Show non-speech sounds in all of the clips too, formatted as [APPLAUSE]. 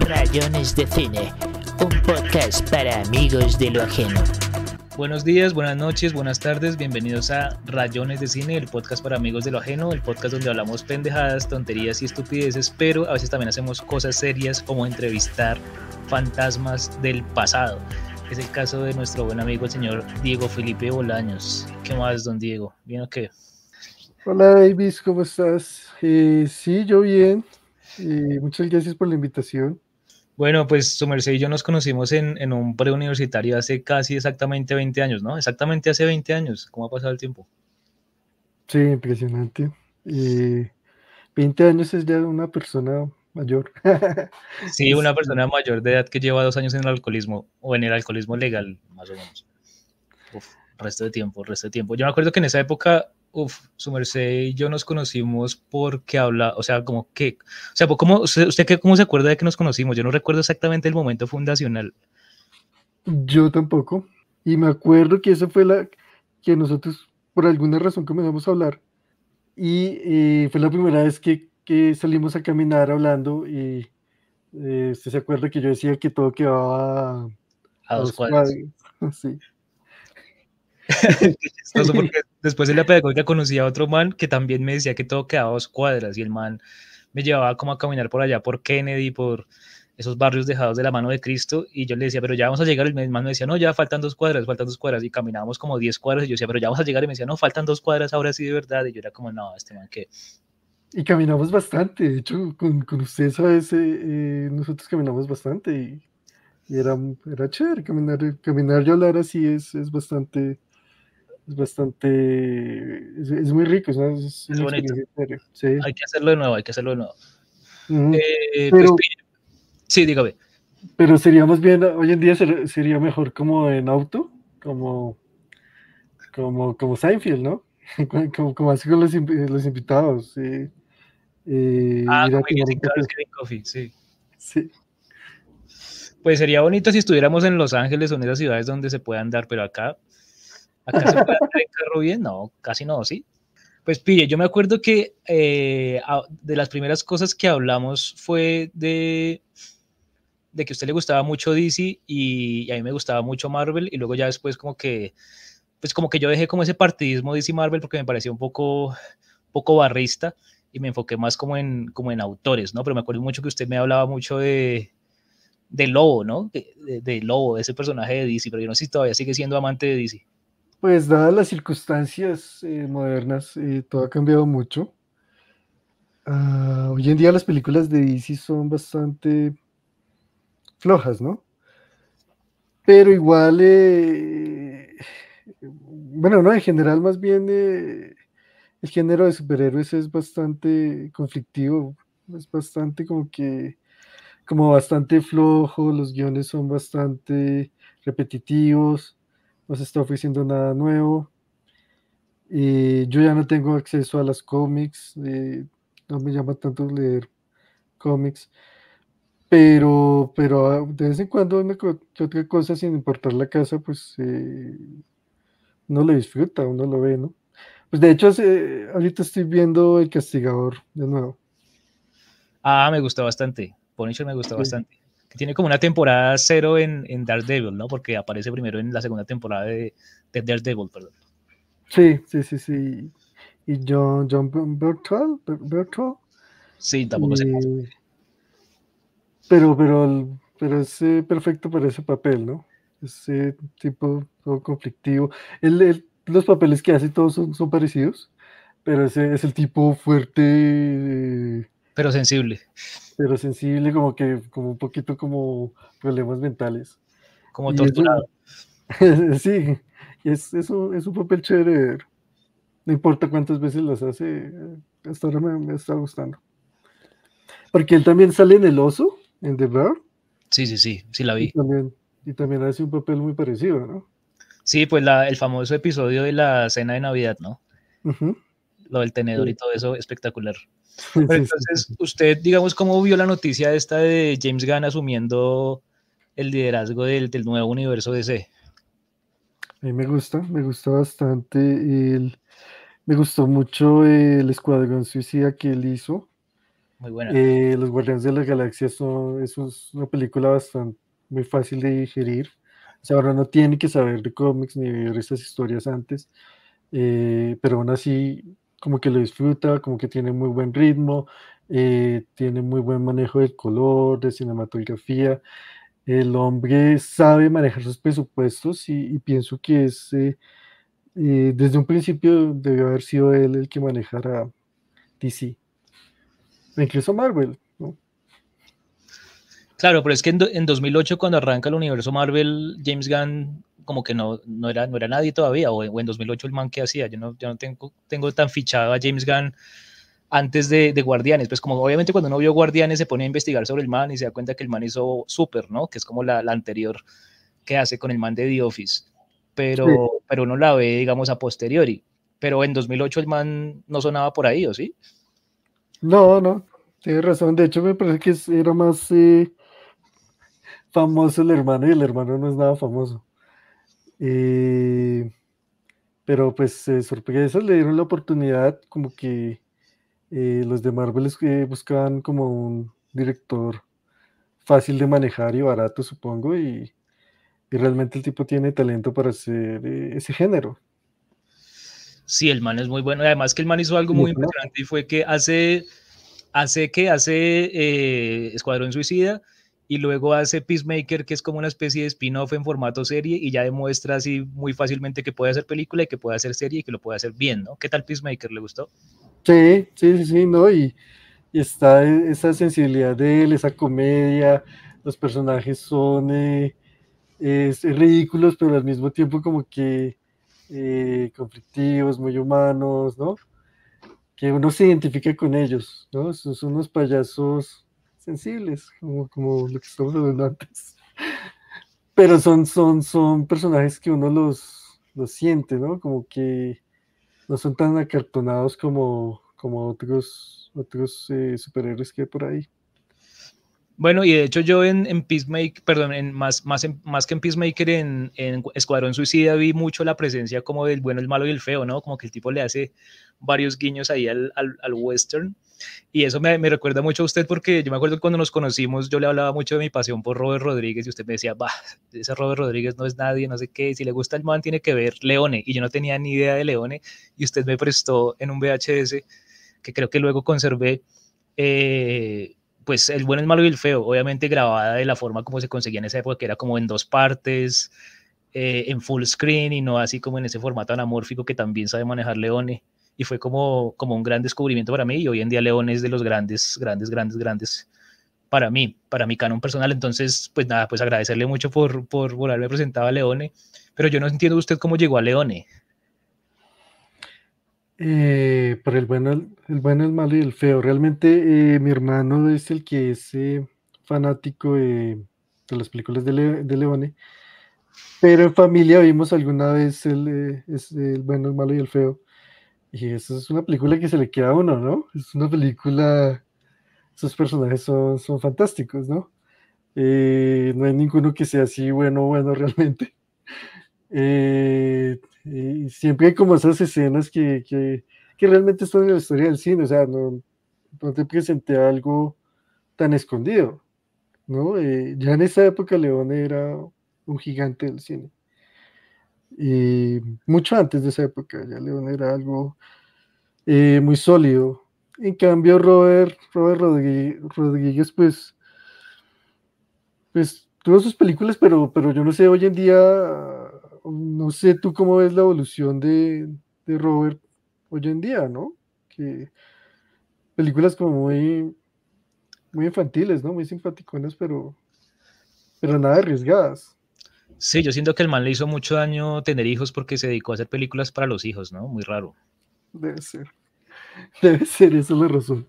Rayones de Cine, un podcast para amigos de lo ajeno. Buenos días, buenas noches, buenas tardes, bienvenidos a Rayones de Cine, el podcast para amigos de lo ajeno, el podcast donde hablamos pendejadas, tonterías y estupideces, pero a veces también hacemos cosas serias como entrevistar fantasmas del pasado. Es el caso de nuestro buen amigo el señor Diego Felipe Bolaños. ¿Qué más, don Diego? ¿Bien o qué? Hola Davis, ¿cómo estás? Eh, sí, yo bien. Eh, muchas gracias por la invitación. Bueno, pues su merced y yo nos conocimos en, en, un preuniversitario hace casi exactamente 20 años, ¿no? Exactamente hace 20 años. ¿Cómo ha pasado el tiempo? Sí, impresionante. Eh, 20 años es ya una persona mayor. [LAUGHS] sí, una persona mayor de edad que lleva dos años en el alcoholismo o en el alcoholismo legal, más o menos. Uf, resto de tiempo, resto de tiempo. Yo me acuerdo que en esa época Uf, su merced y yo nos conocimos porque habla, o sea, como que, o sea, ¿cómo, usted, usted cómo se acuerda de que nos conocimos? Yo no recuerdo exactamente el momento fundacional. Yo tampoco. Y me acuerdo que esa fue la que nosotros, por alguna razón, comenzamos a hablar. Y eh, fue la primera vez que, que, salimos a caminar hablando. Y eh, usted se acuerda que yo decía que todo quedaba a, a dos cuadras. [LAUGHS] Sí. [LAUGHS] porque [LAUGHS] después de la pedagógica conocí a otro man que también me decía que todo quedaba a dos cuadras y el man me llevaba como a caminar por allá, por Kennedy, por esos barrios dejados de la mano de Cristo y yo le decía, pero ya vamos a llegar, y el man me decía, no, ya faltan dos cuadras, faltan dos cuadras y caminábamos como diez cuadras y yo decía, pero ya vamos a llegar y me decía, no, faltan dos cuadras ahora sí de verdad y yo era como, no, este man que... Y caminamos bastante, de hecho, con, con usted, ¿sabes? Eh, nosotros caminamos bastante y, y, era, era chévere caminar, caminar y hablar así es, es bastante es bastante, es, es muy rico, es, es bonito. Sí. Hay que hacerlo de nuevo, hay que hacerlo de nuevo. Uh -huh. eh, pero, pues, sí, dígame. Pero seríamos bien, hoy en día ser, sería mejor como en auto, como, como, como Seinfeld, ¿no? [LAUGHS] como, como así con los, los invitados. Sí. Eh, ah, como Coffee, sí. Sí. Pues sería bonito si estuviéramos en Los Ángeles o en esas ciudades donde se puedan dar, pero acá ¿Acá se puede andar bien? No, casi no, ¿sí? Pues pille, yo me acuerdo que eh, de las primeras cosas que hablamos fue de, de que a usted le gustaba mucho DC y, y, a mí me gustaba mucho Marvel y luego ya después como que, pues como que yo dejé como ese partidismo DC Marvel porque me parecía un poco, poco barrista y me enfoqué más como en, como en autores, ¿no? Pero me acuerdo mucho que usted me hablaba mucho de, de Lobo, ¿no? De, de, de Lobo, de ese personaje de DC, pero yo no sé si todavía sigue siendo amante de DC. Pues dadas las circunstancias eh, modernas, eh, todo ha cambiado mucho. Uh, hoy en día las películas de DC son bastante flojas, ¿no? Pero igual, eh, bueno, no, en general más bien el género de superhéroes es bastante conflictivo, es bastante como que, como bastante flojo, los guiones son bastante repetitivos no se está ofreciendo nada nuevo. Y yo ya no tengo acceso a las cómics, eh, no me llama tanto leer cómics, pero, pero de vez en cuando una que otra cosa, sin importar la casa, pues eh, uno lo disfruta, uno lo ve, ¿no? Pues de hecho, eh, ahorita estoy viendo El Castigador de nuevo. Ah, me gusta bastante. Punisher me gusta sí. bastante que tiene como una temporada cero en, en Daredevil, ¿no? Porque aparece primero en la segunda temporada de, de Daredevil, perdón. Sí, sí, sí, sí. Y John, John Bertrand, Bertrand. Sí, tampoco y... sé. Pero, pero, pero es eh, perfecto para ese papel, ¿no? Ese tipo todo conflictivo. El, el, los papeles que hace todos son, son parecidos, pero ese es el tipo fuerte. Eh, pero sensible. Pero sensible, como que, como un poquito como problemas mentales. Como torturado. Eso, [LAUGHS] sí, es, es, un, es un papel chévere. No importa cuántas veces las hace, hasta ahora me, me está gustando. Porque él también sale en El Oso, en The Bear. Sí, sí, sí, sí la vi. Y también, y también hace un papel muy parecido, ¿no? Sí, pues la, el famoso episodio de la cena de Navidad, ¿no? Uh -huh. Lo del tenedor sí. y todo eso, espectacular. Pero [LAUGHS] entonces, usted, digamos, ¿cómo vio la noticia esta de James Gunn asumiendo el liderazgo del, del nuevo universo DC? A mí me gusta, me gusta bastante. El, me gustó mucho el Escuadrón Suicida que él hizo. Muy buena. Eh, Los Guardianes de la Galaxia son, es un- una película bastante muy fácil de digerir. O sea, ahora no tiene que saber de cómics ni ver estas historias antes, eh, pero aún así como que lo disfruta, como que tiene muy buen ritmo, eh, tiene muy buen manejo del color, de cinematografía. El hombre sabe manejar sus presupuestos y, pienso que es, eh, eh, desde un principio debió haber sido él el que manejara DC. O Incluso Marvel. Claro, pero es que en, en 2008 cuando arranca el universo Marvel, James Gunn como que no, no, era, no era nadie todavía, o, o en 2008 el man que hacía, yo no, yo no tengo, tengo tan fichado a James Gunn antes de, de Guardianes, pues como obviamente cuando uno vio Guardianes se pone a investigar sobre el man y se da cuenta que el man hizo Super, ¿no? Que es como la, la anterior que hace con el man de The Office, pero, Sí. pero uno la ve, digamos, a posteriori. Pero en 2008 el man no sonaba por ahí, ¿o sí? No, no, tienes razón. De hecho, me parece que era más eh, famoso el hermano y el hermano no es nada famoso. Eh, pero pues eh, sorpresa, le dieron la oportunidad, como que eh, los de Marvel es que buscaban como un director fácil de manejar y barato, supongo, y, y realmente el tipo tiene talento para hacer eh, ese género. Sí, el man es muy bueno. Además que el man hizo algo Muy impresionante y fue que hace, hace que hace eh, Escuadrón Suicida y luego hace Peacemaker, que es como una especie de spin-off en formato serie y ya demuestra así muy fácilmente que puede hacer película y que puede hacer serie y que lo puede hacer bien, ¿no? ¿Qué tal Peacemaker? ¿Le gustó? Sí, sí, sí, sí, ¿no? Y, está e- esa sensibilidad de él, esa comedia, los personajes son eh, es- ridículos, pero al mismo tiempo como que eh, conflictivos, muy humanos, ¿no? Que uno se identifica con ellos, ¿no? Son unos payasos sensibles, como, como lo que estamos hablando antes. Pero son, son, son personajes que uno los, los siente, ¿no? Como que no son tan acartonados como, como otros, otros eh, superhéroes que hay por ahí. Bueno, y de hecho yo en, en Peacemaker, perdón, en más, más, en- más que en Peacemaker, en, en Escuadrón Suicida vi mucho la presencia como del bueno, el malo y el feo, ¿no? Como que el tipo le hace varios guiños ahí al, al, al western. Y eso me, me recuerda mucho a usted porque yo me acuerdo que cuando nos conocimos yo le hablaba mucho de mi pasión por Robert Rodríguez y usted me decía, bah, ese Robert Rodríguez no es nadie, no sé qué, si le gusta el man tiene que ver Leone. Y yo no tenía ni idea de Leone y usted me prestó en un VHS que creo que luego conservé. Eh, pues el bueno, el malo y el feo, obviamente grabada de la forma como se conseguía en esa época, que era como en dos partes, eh, en full screen y no así como en ese formato anamórfico que también sabe manejar Leone. Y fue como, como un gran descubrimiento para mí y hoy en día Leone es de los grandes, grandes, grandes, grandes para mí, para mi canon personal. Entonces, pues nada, pues agradecerle mucho por, por, por haberme presentado a Leone, pero yo no entiendo usted cómo llegó a Leone. Eh, el bueno, el, bueno, el malo y el feo. Realmente eh, mi hermano es el que es eh, fanático de, de las películas de, Le- de Leone, pero en familia vimos alguna vez el, eh, es el bueno, el malo y el feo. Y eso es una película que se le queda a uno, ¿no? Es una película, esos personajes son, son fantásticos, ¿no? Eh, no hay ninguno que sea así bueno, bueno [LAUGHS] realmente. Eh, siempre hay como esas escenas que, que, que realmente están en la historia del cine, o sea, no, no te presenté algo tan escondido, ¿no? Eh, ya en esa época León era un gigante del cine. Y mucho antes de esa época, ya León era algo eh, muy sólido. En cambio, Robert, Robert Rodríguez, Rodríguez, pues, pues tuvo sus películas, pero, pero yo no sé, hoy en día, no sé tú cómo ves la evolución de, de Robert hoy en día, ¿no? Que películas como muy, muy infantiles, ¿no? Muy simpaticonas, pero, pero nada arriesgadas. Sí, yo siento que el man le hizo mucho daño tener hijos porque se dedicó a hacer películas para los hijos, ¿no? Muy raro. Debe ser. [LAUGHS] Debe ser, esa es la razón.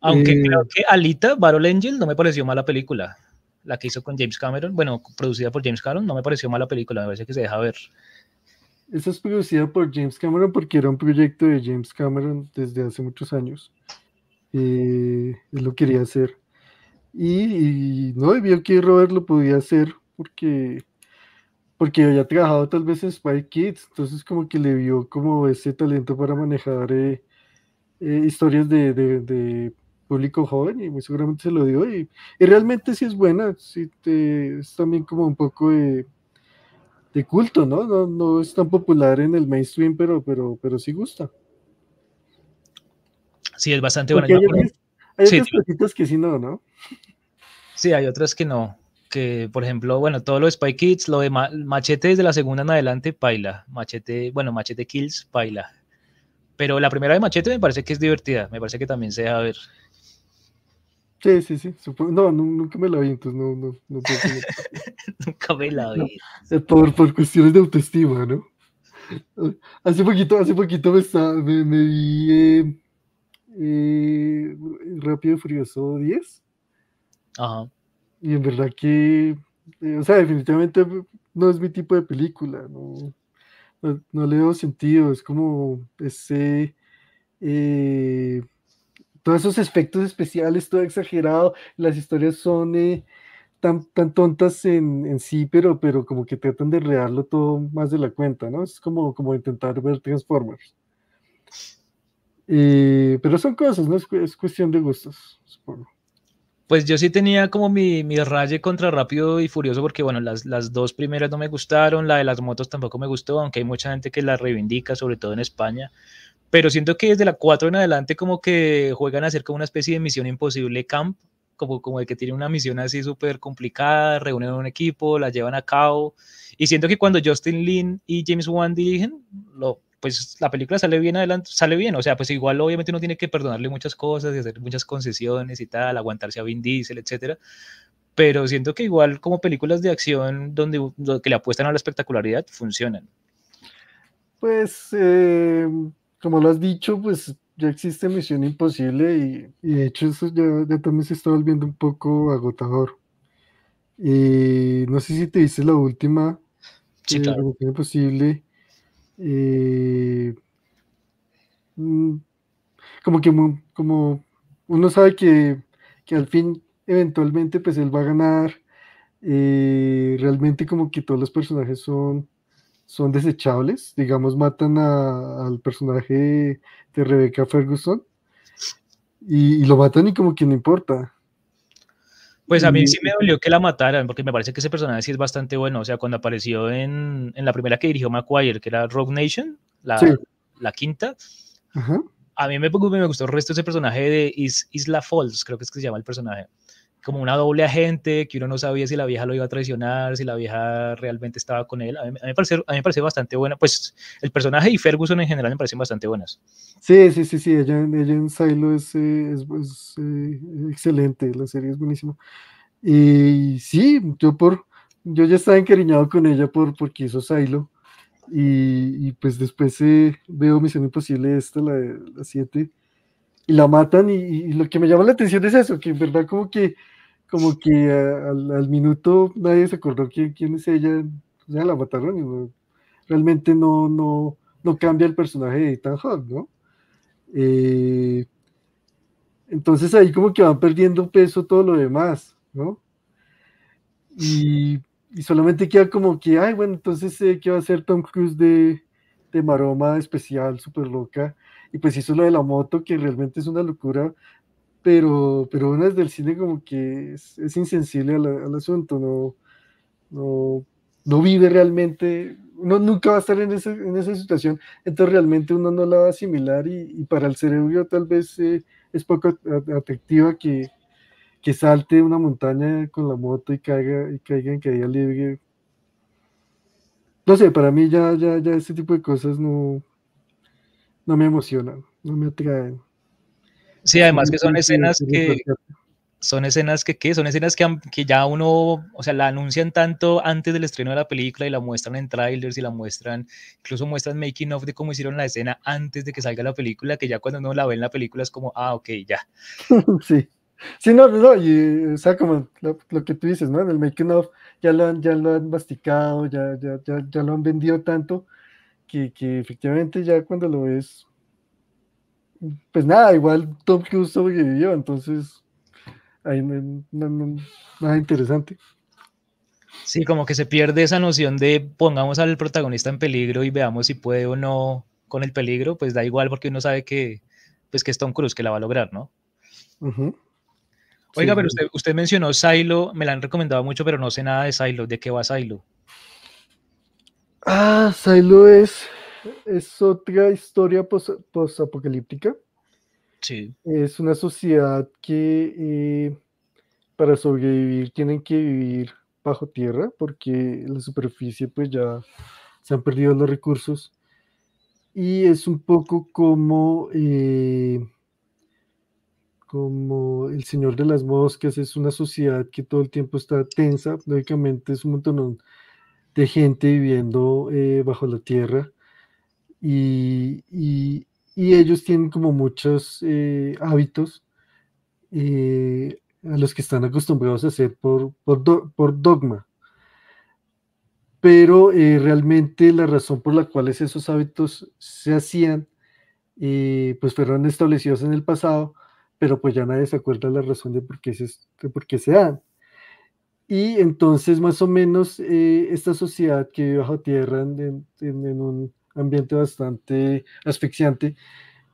Aunque Eh, creo que Alita, Battle Angel, no me pareció mala película. La que hizo con James Cameron, bueno, producida por James Cameron, no me pareció mala película, me parece que se deja ver. Esa es producida por James Cameron porque era un proyecto de James Cameron desde hace muchos años. Eh, él lo quería hacer. Y, no, y vio que Robert lo podía hacer porque, porque había trabajado tal vez en Spy Kids, entonces como que le vio como ese talento para manejar eh, eh, historias de público joven y muy seguramente se lo dio y, y realmente sí es buena, sí te, es también como un poco de, de culto, ¿no? ¿no? No es tan popular en el mainstream, pero, pero, pero sí gusta. Sí, es bastante buena. Porque hay, otras- hay Sí, otras cositas que sí no, ¿no? Sí, hay otras que no. Que, por ejemplo, bueno, todo lo de Spy Kids, lo de Ma- Machete desde la segunda en adelante, paila. Machete, bueno, Machete Kills, paila. Pero la primera de Machete me parece que es divertida. Me parece que también se deja ver. Sí, sí, sí. no, nu- nunca me la vi, entonces no, no, no puedo. [LAUGHS] Nunca me la vi. Eh, por, por cuestiones de autoestima, ¿no? Hace poquito, hace poquito me, estaba- me, me vi eh, eh, Rápido y Furioso 10 Ajá. y en verdad que, eh, o sea, definitivamente no es mi tipo de película, no, no, no le veo sentido, es como ese, eh, todos esos efectos especiales, todo exagerado, las historias son eh, tan, tan tontas en, en sí, pero, pero como que tratan de enredarlo todo más de la cuenta, ¿no? Es como, como intentar ver Transformers. Eh, pero son cosas, ¿no? Es, es cuestión de gustos, supongo. Pues yo sí tenía como mi, mi raye contra Rápido y Furioso porque, bueno, las, las dos primeras no me gustaron, la de las motos tampoco me gustó, aunque hay mucha gente que la reivindica, sobre todo en España. Pero siento que desde la 4 en adelante como que juegan a hacer como una especie de misión imposible camp, como, como de que tienen una misión así súper complicada, reúnen un equipo, la llevan a cabo. Y siento que cuando Justin Lin y James Wan dirigen, lo, pues la película sale bien adelante, sale bien, o sea, pues igual obviamente uno tiene que perdonarle muchas cosas y hacer muchas concesiones y tal, aguantarse a Vin Diesel, etcétera, pero siento que igual como películas de acción donde, donde que le apuestan a la espectacularidad funcionan. Pues, eh, como lo has dicho, pues ya existe Misión Imposible y, y de hecho eso ya, ya también se está volviendo un poco agotador. Y no sé si te dices la última, Sí, eh, claro. Misión Imposible. eh, mm, como que como uno sabe que, que al fin, eventualmente, pues él va a ganar. eh, realmente como que todos los personajes son son desechables. Digamos, matan a- al personaje de Rebecca Ferguson y, y lo matan y como que no importa. Pues a mí Y- sí me dolió que la mataran, porque me parece que ese personaje sí es bastante bueno. O sea, cuando apareció en, en la primera que dirigió McGuire, que era Rogue Nation, la, Sí. la quinta, Ajá. a mí me, me gustó el resto de ese personaje de Is- Isla Falls, creo que es que se llama el personaje. Como una doble agente, que uno no sabía si la vieja lo iba a traicionar, si la vieja realmente estaba con él. A mí, a mí me, parece, a mí me parece bastante buena. Pues el personaje y Ferguson en general me parecen bastante buenas. Sí, sí, sí, sí, ella, ella en Silo es, eh, es- es, eh, excelente, la serie es buenísima. Y sí, yo por, yo ya estaba encariñado con ella por, porque hizo Silo. Y, y pues después eh, veo Misión Imposible esta, la, de- la 7, y la matan y, lo que me llama la atención es eso, que en verdad como que, como que al, minuto nadie se acordó quién, quién es ella, ya la mataron y no- realmente no, no, no cambia el personaje de Ethan Hawke, ¿no? Eh, entonces ahí como que van perdiendo peso todo lo demás, ¿no? Y, y solamente queda como que, ay, bueno, entonces, eh, ¿qué va a hacer Tom Cruise de, de maroma especial, súper loca? Y pues hizo lo de la moto, que realmente es una locura, pero, pero uno desde el cine como que es, insensible al, asunto, no, no, no vive realmente, uno nunca va a estar en, ese- en esa situación, entonces realmente uno no la va a asimilar y, para el cerebro tal vez eh, es poco at- atractiva que, que salte una montaña con la moto y caiga, y caiga en caída libre. No sé, para mí ya, ya, ya ese tipo de cosas no, no me emocionan, no me atraen. Sí, además que son escenas que, son escenas que, ¿qué? Son escenas que, que ya uno, o sea, la anuncian tanto antes del estreno de la película y la muestran en trailers y la muestran, incluso muestran making of de cómo hicieron la escena antes de que salga la película, que ya cuando uno la ve en la película es como, ah, ok, ya. [LAUGHS] Sí. Sí, no, no, y, o sea, como lo, lo que tú dices, ¿no? En el making of ya lo han, ya lo han masticado, ya, ya, ya, ya lo han vendido tanto que, que efectivamente ya cuando lo ves, pues nada, igual Tom Cruise sobrevivió, entonces ahí no, no- no- nada interesante. Sí, como que se pierde esa noción de pongamos al protagonista en peligro y veamos si puede o no con el peligro, pues da igual porque uno sabe que, pues que es Tom Cruise que la va a lograr, ¿no? Ujú. Oiga, Sí, pero usted, usted mencionó Silo, me la han recomendado mucho, pero no sé nada de Silo. ¿De qué va Silo? Ah, Silo es, es otra historia pos- posapocalíptica. Sí. Es una sociedad que eh, para sobrevivir tienen que vivir bajo tierra porque en la superficie pues ya se han perdido los recursos. Y es un poco como, eh, como El Señor de las Moscas, es una sociedad que todo el tiempo está tensa, lógicamente es un montón de gente viviendo eh, bajo la tierra y, y- ellos tienen como muchos eh, hábitos eh, a los que están acostumbrados a hacer por, por, do- por dogma. Pero realmente la razón por la cual esos hábitos se hacían, pues fueron establecidos en el pasado, pero pues ya nadie se acuerda la razón de por qué se, de por qué se dan. Y entonces más o menos eh, esta sociedad que vive bajo tierra en, un ambiente bastante asfixiante,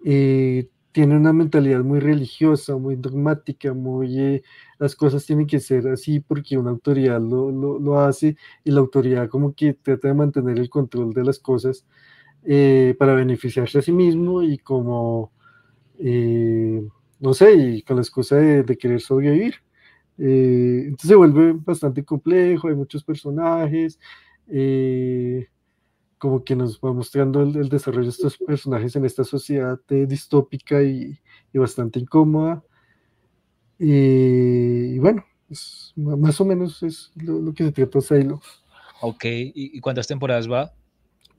eh, tiene una mentalidad muy religiosa, muy dogmática, muy eh, las cosas tienen que ser así porque una autoridad lo, lo- lo hace y la autoridad como que trata de mantener el control de las cosas eh, para beneficiarse a sí mismo y como, no sé, y con la excusa de querer sobrevivir. Eh, entonces se vuelve bastante complejo, hay muchos personajes, eh, como que nos va mostrando el, el desarrollo de estos personajes en esta sociedad eh, distópica y, y bastante incómoda. Y, y bueno, es- más o menos es lo, lo que se trata Silo. Ok. ¿Y, y cuántas temporadas va?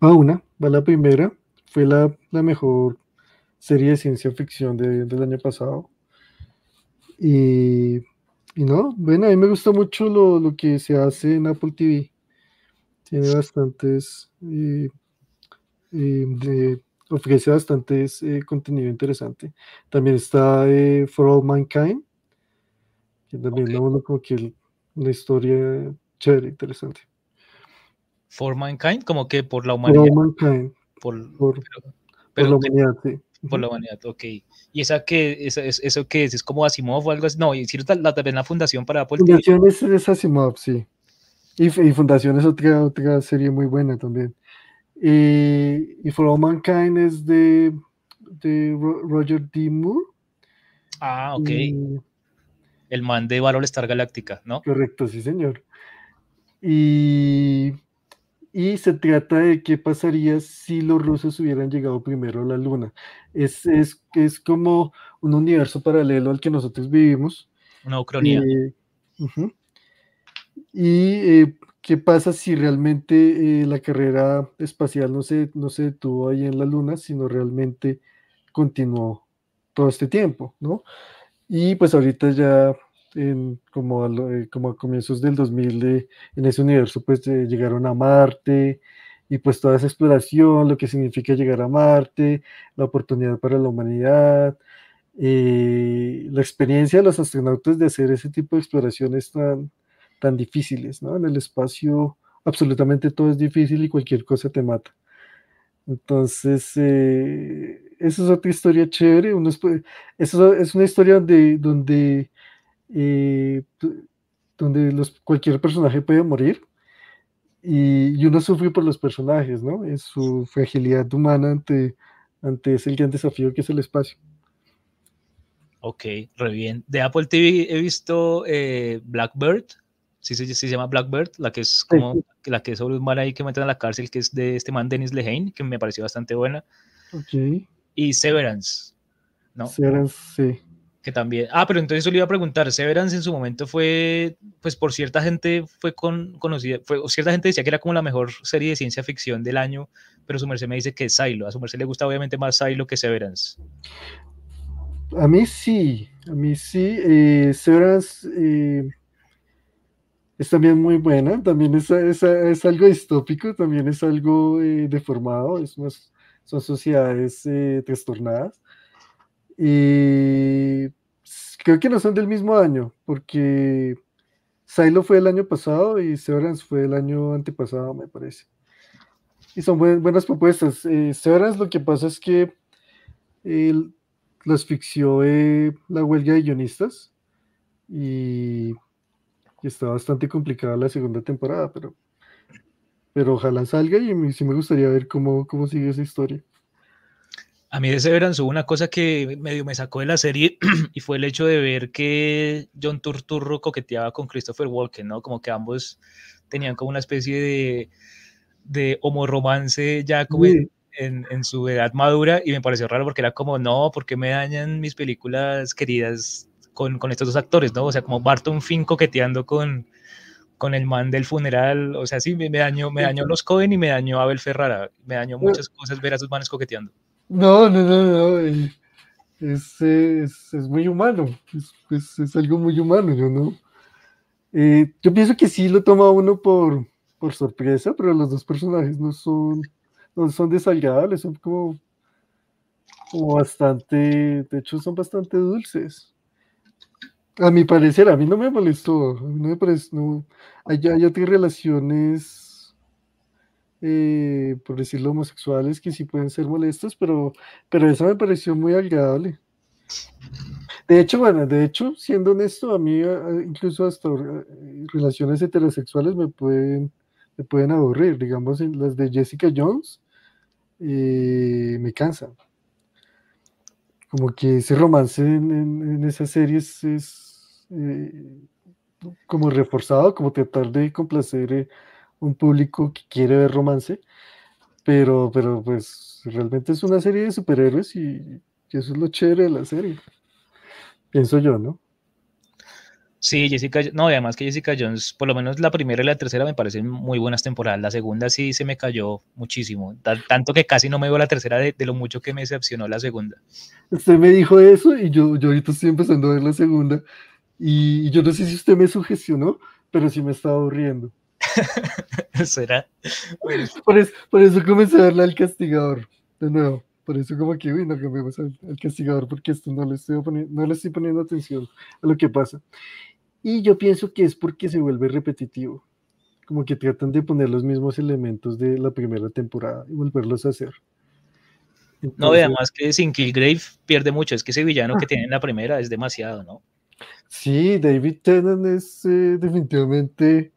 Va una, va la primera, fue la, la mejor serie de ciencia ficción de- del año pasado. Y, y no, bueno, a mí me gusta mucho lo, lo que se hace en Apple TV. Tiene bastantes, eh, eh, de- ofrece bastantes eh, contenido interesante. También está eh, For All Mankind, que también Ok. da uno como que una historia chévere, interesante. For Mankind, como que por la For All humanidad. Mankind, Por, por, pero, por pero la humanidad, sí. Por la humanidad, ok. ¿Y esa que es, es- eso que es? ¿Es como Asimov o algo así? No, y si la, la, también la fundación para Apple TV. Fundación es, es Asimov, sí. Y, y Fundación es otra, otra serie muy buena también. Y, y For All Mankind es de, de Ro- Roger D. Moore. Ah, ok. Y- El man de Battle Star Galáctica, ¿no? correcto, sí, señor. Y, y se trata de qué pasaría si los rusos hubieran llegado primero a la Luna. Es, es, es como un universo paralelo al que nosotros vivimos. Una ucronía. Eh. Y eh, qué pasa si realmente eh, la carrera espacial no se, no se detuvo ahí en la Luna, sino realmente continuó todo este tiempo, ¿no? Y pues ahorita ya en- como, a, eh, como a comienzos del 2000 de- en ese universo pues eh, llegaron a Marte y pues toda esa exploración, lo que significa llegar a Marte, la oportunidad para la humanidad, eh, la experiencia de los astronautas de hacer ese tipo de exploraciones tan, tan difíciles, ¿no? En el espacio absolutamente todo es difícil y cualquier cosa te mata. Entonces, eh, esa es otra historia chévere. Uno es, pues, eso es una historia donde, donde, eh, donde los, cualquier personaje puede morir y, y uno sufre por los personajes, ¿no? Es su fragilidad humana ante, ante ese gran desafío que es el espacio. Ok, re bien. De Apple TV he visto eh, Blackbird. Sí, sí, sí, se llama Blackbird, la que es como la que es sobre un man ahí que meten a la cárcel, que es de este man Dennis Lehane, que me pareció bastante buena. Ok. Y Severance, ¿no? Severance, sí. Que también. Ah, pero entonces yo le iba a preguntar, Severance en su momento fue, pues por cierta gente fue con, conocida, fue, o cierta gente decía que era como la mejor serie de ciencia ficción del año, pero su merced me dice que es Silo. A su merced le gusta obviamente más Silo que Severance. A mí sí, a mí sí. Eh, Severance eh, es también muy buena, también es, es- es algo distópico, también es algo eh, deformado, es son sociedades trastornadas. Y creo que no son del mismo año, porque Silo fue el año pasado y Severance fue el año antepasado, me parece. Y son buen- buenas propuestas. Eh, Severance lo que pasa es que lo asfixió eh, la huelga de guionistas y, está bastante complicada la segunda temporada, pero, pero ojalá salga y mí sí me gustaría ver cómo, cómo sigue esa historia. A mí de Severance hubo una cosa que medio me sacó de la serie [CLEARS THROAT] y fue el hecho de ver que John Turturro coqueteaba con Christopher Walken, ¿no? Como que ambos tenían como una especie de, de homorromance ya como Sí. en, en su edad madura y me pareció raro porque era como, no, ¿por qué me dañan mis películas queridas con, con estos dos actores, ¿no? O sea, como Barton Finn coqueteando con, con el man del funeral, o sea, sí, me, me dañó, me dañó los Cohen y me dañó Abel Ferrara, me dañó muchas cosas ver a esos manes coqueteando. No, no, no, no. Es, es, es muy humano. Es- es algo muy humano, yo no. Eh, yo pienso que sí lo toma uno por, por sorpresa, pero los dos personajes no son, no son desagradables, son como, como bastante, de hecho son bastante dulces. A mi parecer, a mí no me molestó, a mí no me parece, no, hay, hay otras relaciones, eh, por decirlo, homosexuales que sí pueden ser molestas, pero, pero eso me pareció muy agradable. De hecho, bueno, de hecho, siendo honesto, a mí a- a- incluso hasta eh, relaciones heterosexuales me pueden, me pueden aburrir, digamos, en las de Jessica Jones, eh, me cansan. Como que ese romance en, en- en esas series es como reforzado, como tratar de complacer un público que quiere ver romance, pero, pero pues realmente es una serie de superhéroes y, y eso es lo chévere de la serie. Pienso yo, ¿no? Sí, Jessica, no, y además que Jessica Jones, por lo menos la primera y la tercera me parecen muy buenas temporadas. La segunda sí se me cayó muchísimo, tan- tanto que casi no me veo la tercera de, de lo mucho que me decepcionó la segunda. Usted me dijo eso y yo, yo ahorita estoy empezando a ver la segunda y yo no sé si usted me sugestionó, pero sí me estaba aburriendo. [LAUGHS] Será. Bueno, Por eso, por eso comencé a verla al castigador, de nuevo. Por eso como que, uy, no cambiamos al, al castigador porque esto no le, estoy poniendo, no le estoy poniendo atención a lo que pasa. Y yo pienso que es porque se vuelve repetitivo. Como que tratan de poner los mismos elementos de la primera temporada y volverlos a hacer. No, Entonces, además que sin Killgrave pierde mucho, es que ese villano que tiene en la primera es demasiado, ¿no? Sí, David Tennant es eh, definitivamente,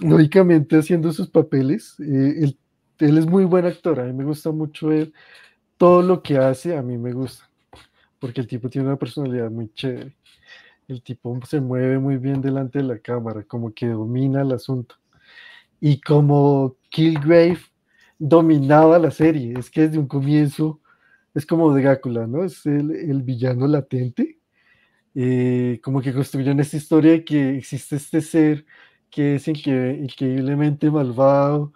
lógicamente haciendo sus papeles. eh, él, él es muy buen actor, a mí me gusta mucho él. Todo lo que hace a mí me gusta, porque el tipo tiene una personalidad muy chévere. El tipo se mueve muy bien delante de la cámara, como que domina el asunto. Y como Killgrave dominaba la serie, es que desde un comienzo es como Drácula, ¿no? Es el, el villano latente eh, como que construyeron esta historia de que existe este ser que es incre- increíblemente malvado,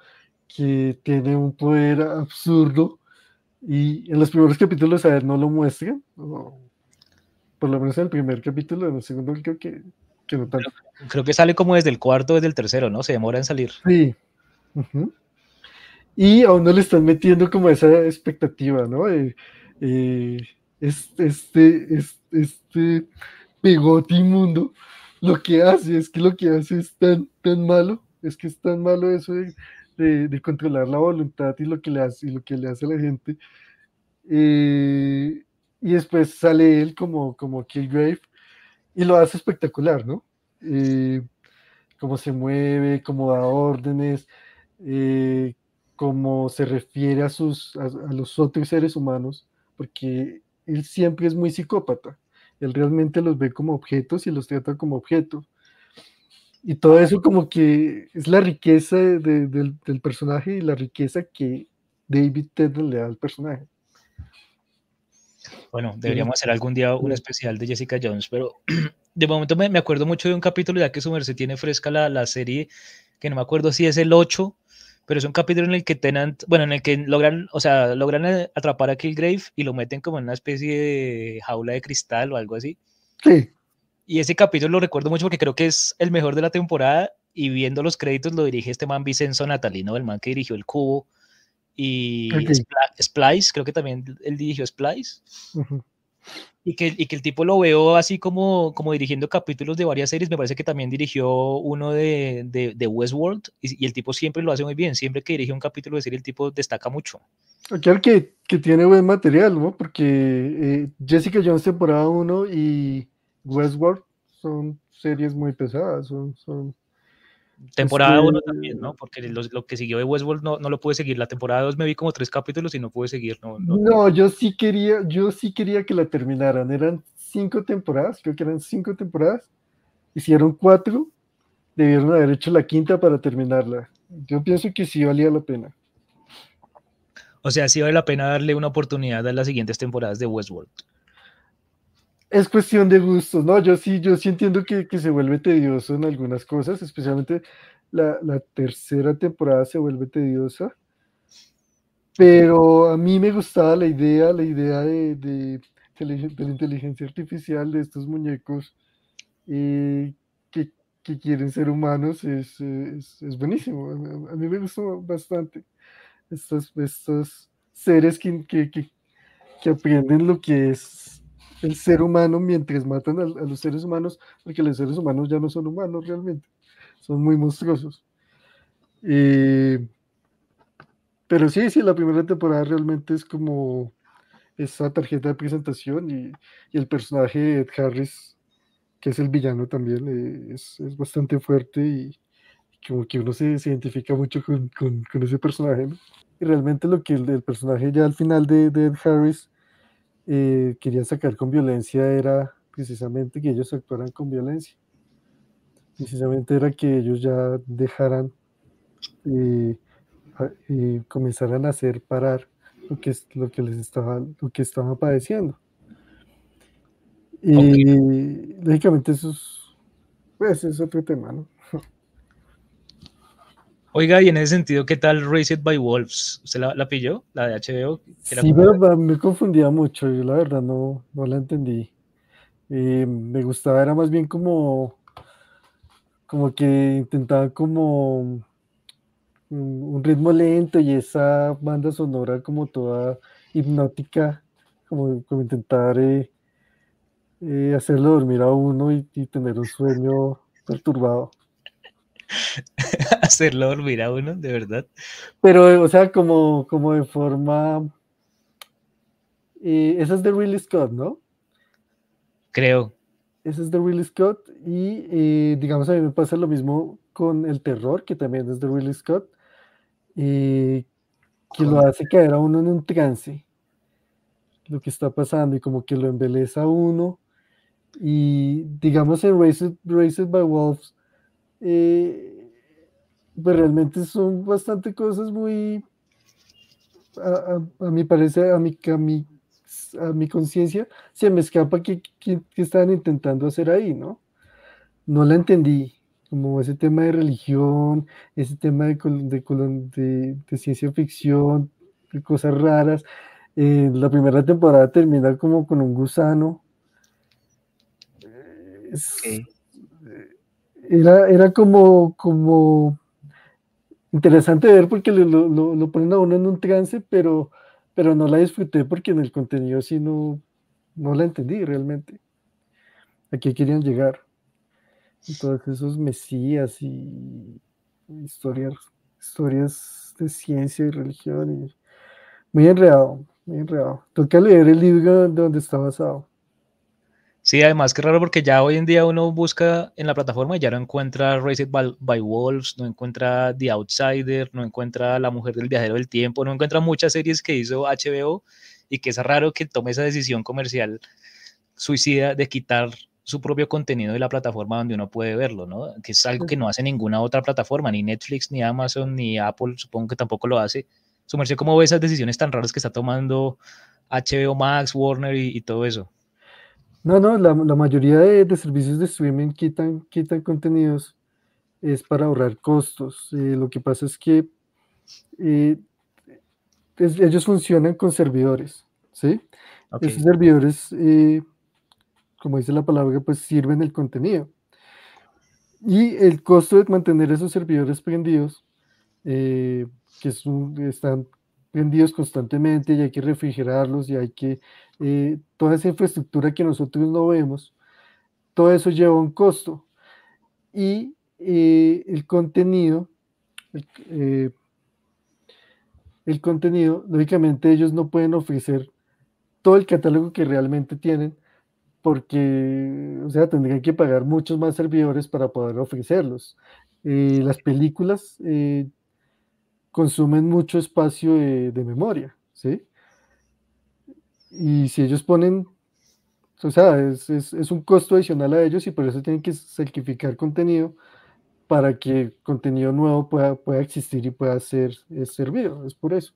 que tiene un poder absurdo, y en los primeros capítulos, a ver, no lo muestran, o por lo menos en el primer capítulo, en el segundo creo que, que no tanto. Creo que sale como desde el cuarto, desde el tercero, ¿no? Se demora en salir. Sí. ujú. Y a uno le están metiendo como esa expectativa, ¿no? De, eh, este, este, este, este pegote inmundo, lo que hace es que lo que hace es tan, tan malo, es que es tan malo eso de, de- controlar la voluntad y lo que le hace, y lo que le hace a la gente. Eh, y después sale él como, como Killgrave y lo hace espectacular, ¿no? Eh, cómo se mueve, cómo da órdenes, eh, cómo se refiere a, sus, a los otros seres humanos, porque él siempre es muy psicópata. Él realmente los ve como objetos y los trata como objetos. Y todo eso como que es la riqueza de- de- del, del personaje y la riqueza que David Tennant le da al personaje. Bueno, deberíamos hacer algún día un especial de Jessica Jones, pero [CLEARS THROAT] de momento me, me acuerdo mucho de un capítulo, ya que su merced tiene fresca la, la serie, que no me acuerdo si es el 8, pero es un capítulo en el que Tennant, bueno, en el que logran, o sea, logran eh, atrapar a Killgrave y lo meten como en una especie de jaula de cristal o algo así. Sí, Y ese capítulo lo recuerdo mucho porque creo que es el mejor de la temporada y viendo los créditos lo dirige este man Vincenzo Natalino, el man que dirigió El Cubo y Ok. Spla- Splice, creo que también él dirigió Splice. ujú. Y que, y que el tipo lo veo así como, como dirigiendo capítulos de varias series. Me parece que también dirigió uno de, de, Westworld y, el tipo siempre lo hace muy bien. Siempre que dirige un capítulo de serie, el tipo destaca mucho. Aquel que, que tiene buen material, ¿no? Porque eh, Jessica Jones temporada 1 y Westworld son series muy pesadas, son, son Temporada 1 este... también, ¿no? Porque lo, lo, que siguió de Westworld no, no lo pude seguir. La temporada 2 me vi como tres capítulos y no pude seguir. No, no, no, yo sí quería, yo sí quería que la terminaran. Eran cinco temporadas, creo que eran cinco temporadas. Hicieron cuatro, debieron haber hecho la quinta para terminarla. Yo pienso que sí valía la pena. O sea, sí vale la pena darle una oportunidad a las siguientes temporadas de Westworld. Es cuestión de gustos, ¿no? Yo sí, yo sí entiendo que, que se vuelve tedioso en algunas cosas, especialmente la, la, tercera temporada se vuelve tediosa. Pero a mí me gustaba la idea, la idea de, de, la inteligencia artificial de estos muñecos eh, que, que, quieren ser humanos, es, es, es buenísimo. A, mí me gustó bastante. Estos, estos seres que, que, que aprenden lo que es el ser humano mientras matan a, los seres humanos, porque los seres humanos ya no son humanos realmente, son muy monstruosos. Pero sí, sí, la primera temporada realmente es como esa tarjeta de presentación y, el personaje de Ed Harris, que es el villano también, eh, es, es, bastante fuerte y, como que uno se, identifica mucho con, con, ese personaje. Y realmente lo que el, el, personaje ya al final de, de Ed Harris eh, querían sacar con violencia era precisamente que ellos actuaran con violencia. Precisamente era que ellos ya dejaran eh, y comenzaran a hacer parar lo que, lo que les estaba, lo que estaban padeciendo. Y okay. lógicamente eso es, pues, es otro tema, ¿no? Oiga, y en ese sentido, ¿qué tal Raised by Wolves? ¿Usted la, la pilló? ¿La de HBO? Sí, pero me confundía mucho, yo la verdad no, no la entendí. Eh, me gustaba, era más bien como, como que intentaba como un ritmo lento y esa banda sonora como toda hipnótica, como, como intentar eh, eh, hacerlo dormir a uno y, y tener un sueño perturbado. [LAUGHS] hacerlo dormir a uno, de verdad. Pero, o sea, como, como de forma. Eh, esa es de Ridley Scott, ¿no? Creo. Esa es de Ridley Scott. Y eh, digamos, a mí me pasa lo mismo con el terror, que también es de Ridley Scott. Eh, que lo hace caer a uno en un trance. Lo que está pasando y como que lo embeleza a uno. Y digamos en Raised, Raised by Wolves eh, pues realmente son bastante cosas muy, a, a, a mi parecer, a mi, a mi, a mi conciencia, se me escapa que, que, que estaban intentando hacer ahí, ¿no? No la entendí, como ese tema de religión, ese tema de, de, de, de ciencia ficción, de cosas raras. Eh, la primera temporada termina como con un gusano. Es, okay era, era como, como interesante ver porque lo, lo, ponen a uno en un trance, pero, pero no la disfruté porque en el contenido sí no, no la entendí realmente. ¿A qué querían llegar? Todos esos mesías y historias, historias de ciencia y religión. Y muy enredado, muy enredado. Toca leer el libro de donde está basado. Sí, además que raro porque ya hoy en día uno busca en la plataforma y ya no encuentra Raised by, by, Wolves, no encuentra The Outsider, no encuentra La Mujer del Viajero del Tiempo, no encuentra muchas series que hizo HBO y que es raro que tome esa decisión comercial suicida de quitar su propio contenido de la plataforma donde uno puede verlo, ¿no? Que es algo que no hace ninguna otra plataforma, ni Netflix, ni Amazon, ni Apple, supongo que tampoco lo hace. ¿cómo ve esas decisiones tan raras que está tomando HBO Max, Warner y todo eso? No, no, la, la mayoría de, de, servicios de streaming quitan, quitan contenidos es para ahorrar costos. Eh, lo que pasa es que eh, es, ellos funcionan con servidores, ¿sí? Okay. Esos servidores, eh, como dice la palabra, pues sirven el contenido. Y el costo de mantener esos servidores prendidos, que es un, están prendidos constantemente y hay que refrigerarlos y hay que eh, toda esa infraestructura que nosotros no vemos, todo eso lleva un costo. Y eh, el contenido, el, el contenido, lógicamente ellos no pueden ofrecer todo el catálogo que realmente tienen, porque, o sea, tendrían que pagar muchos más servidores para poder ofrecerlos. Eh, las películas eh, consumen mucho espacio de, memoria, ¿sí? Y si ellos ponen, o sea, es, es, un costo adicional a ellos y por eso tienen que sacrificar contenido para que contenido nuevo pueda, pueda existir y pueda ser servido, es por eso.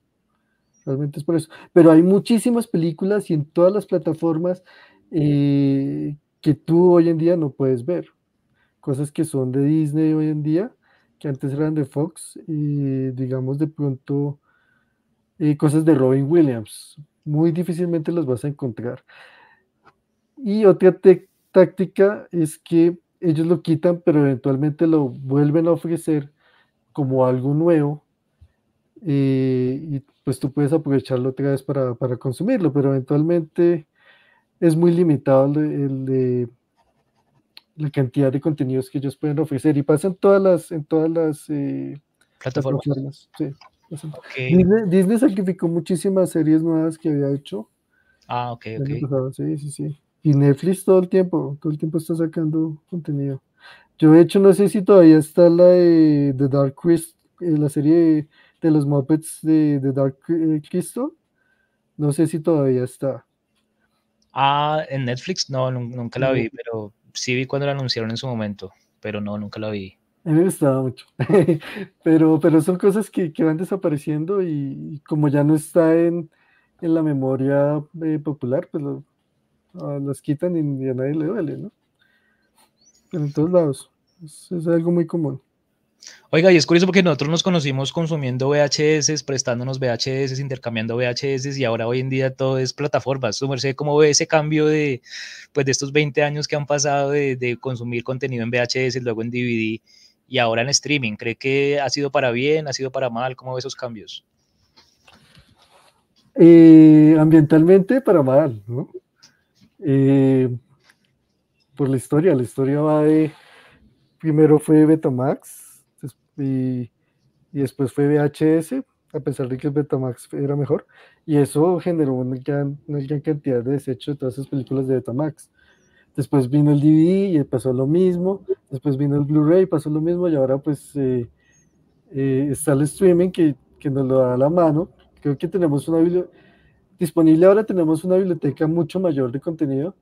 Realmente es por eso. Pero hay muchísimas películas y en todas las plataformas eh, que tú hoy en día no puedes ver. Cosas que son de Disney hoy en día, que antes eran de Fox, y digamos de pronto eh, cosas de Robin Williams. Muy difícilmente las vas a encontrar. Y otra táctica es que ellos lo quitan, pero eventualmente lo vuelven a ofrecer como algo nuevo. Eh, y pues tú puedes aprovecharlo otra vez para, para consumirlo, pero eventualmente es muy limitado el, de la cantidad de contenidos que ellos pueden ofrecer y pasa en todas las, en todas las eh, plataformas. Disney, sacrificó muchísimas series nuevas que había hecho. Ah, ok, ok. sí, sí, sí. Y Netflix todo el tiempo, todo el tiempo está sacando contenido. Yo de hecho no sé si todavía está la de The Dark Crystal, eh, la serie de, los Muppets de, The Dark eh, Crystal. No sé si todavía está. Ah, en Netflix no, nunca la vi, pero sí vi cuando la anunciaron en su momento, pero no, nunca la vi. A mí me gustaba mucho, [LAUGHS] pero, pero son cosas que, van desapareciendo y, como ya no está en, la memoria eh, popular, pues ah, las quitan y, a nadie le duele, ¿no? Pero en todos lados, es algo muy común. Oiga, y es curioso porque nosotros nos conocimos consumiendo VHS, prestándonos VHS, intercambiando VHS y ahora hoy en día todo es plataformas. ¿Su merced cómo ve ese cambio de, pues, de estos 20 años que han pasado de, consumir contenido en VHS, luego en DVD y ahora en streaming? ¿Cree que ha sido para bien, ha sido para mal? ¿Cómo ve esos cambios? Eh, ambientalmente para mal, ¿no? Eh, por la historia, la historia va de, primero fue Betamax, y, después fue VHS, a pesar de que el Betamax era mejor, y eso generó una gran, cantidad de desechos de todas esas películas de Betamax. Después vino el DVD y pasó lo mismo, después vino el Blu-ray, pasó lo mismo, y ahora pues eh, eh, está el streaming que, que, nos lo da a la mano. Creo que tenemos una biblioteca, disponible ahora tenemos una biblioteca mucho mayor de contenido,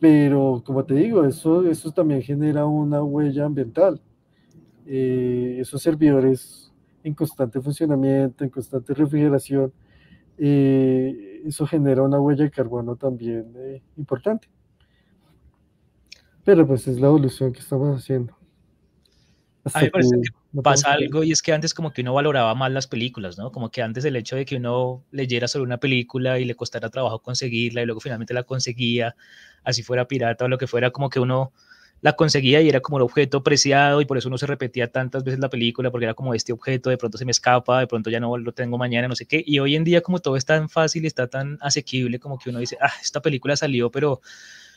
pero como te digo, eso, eso también genera una huella ambiental. Eh, esos servidores en constante funcionamiento, en constante refrigeración, eso genera una huella de carbono también importante. Pero pues es la evolución que estamos haciendo. a mí me parece que, pasa algo y es que antes como que uno valoraba más las películas, ¿no? Como que antes el hecho de que uno leyera sobre una película y le costara trabajo conseguirla y luego finalmente la conseguía, así fuera pirata o lo que fuera, como que uno la conseguía y era como el objeto preciado y por eso no se repetía tantas veces la película porque era como este objeto, de pronto se me escapa, de pronto ya no lo tengo mañana, no sé qué. Y hoy en día como todo es tan fácil, está tan asequible como que uno dice, ah, esta película salió, pero,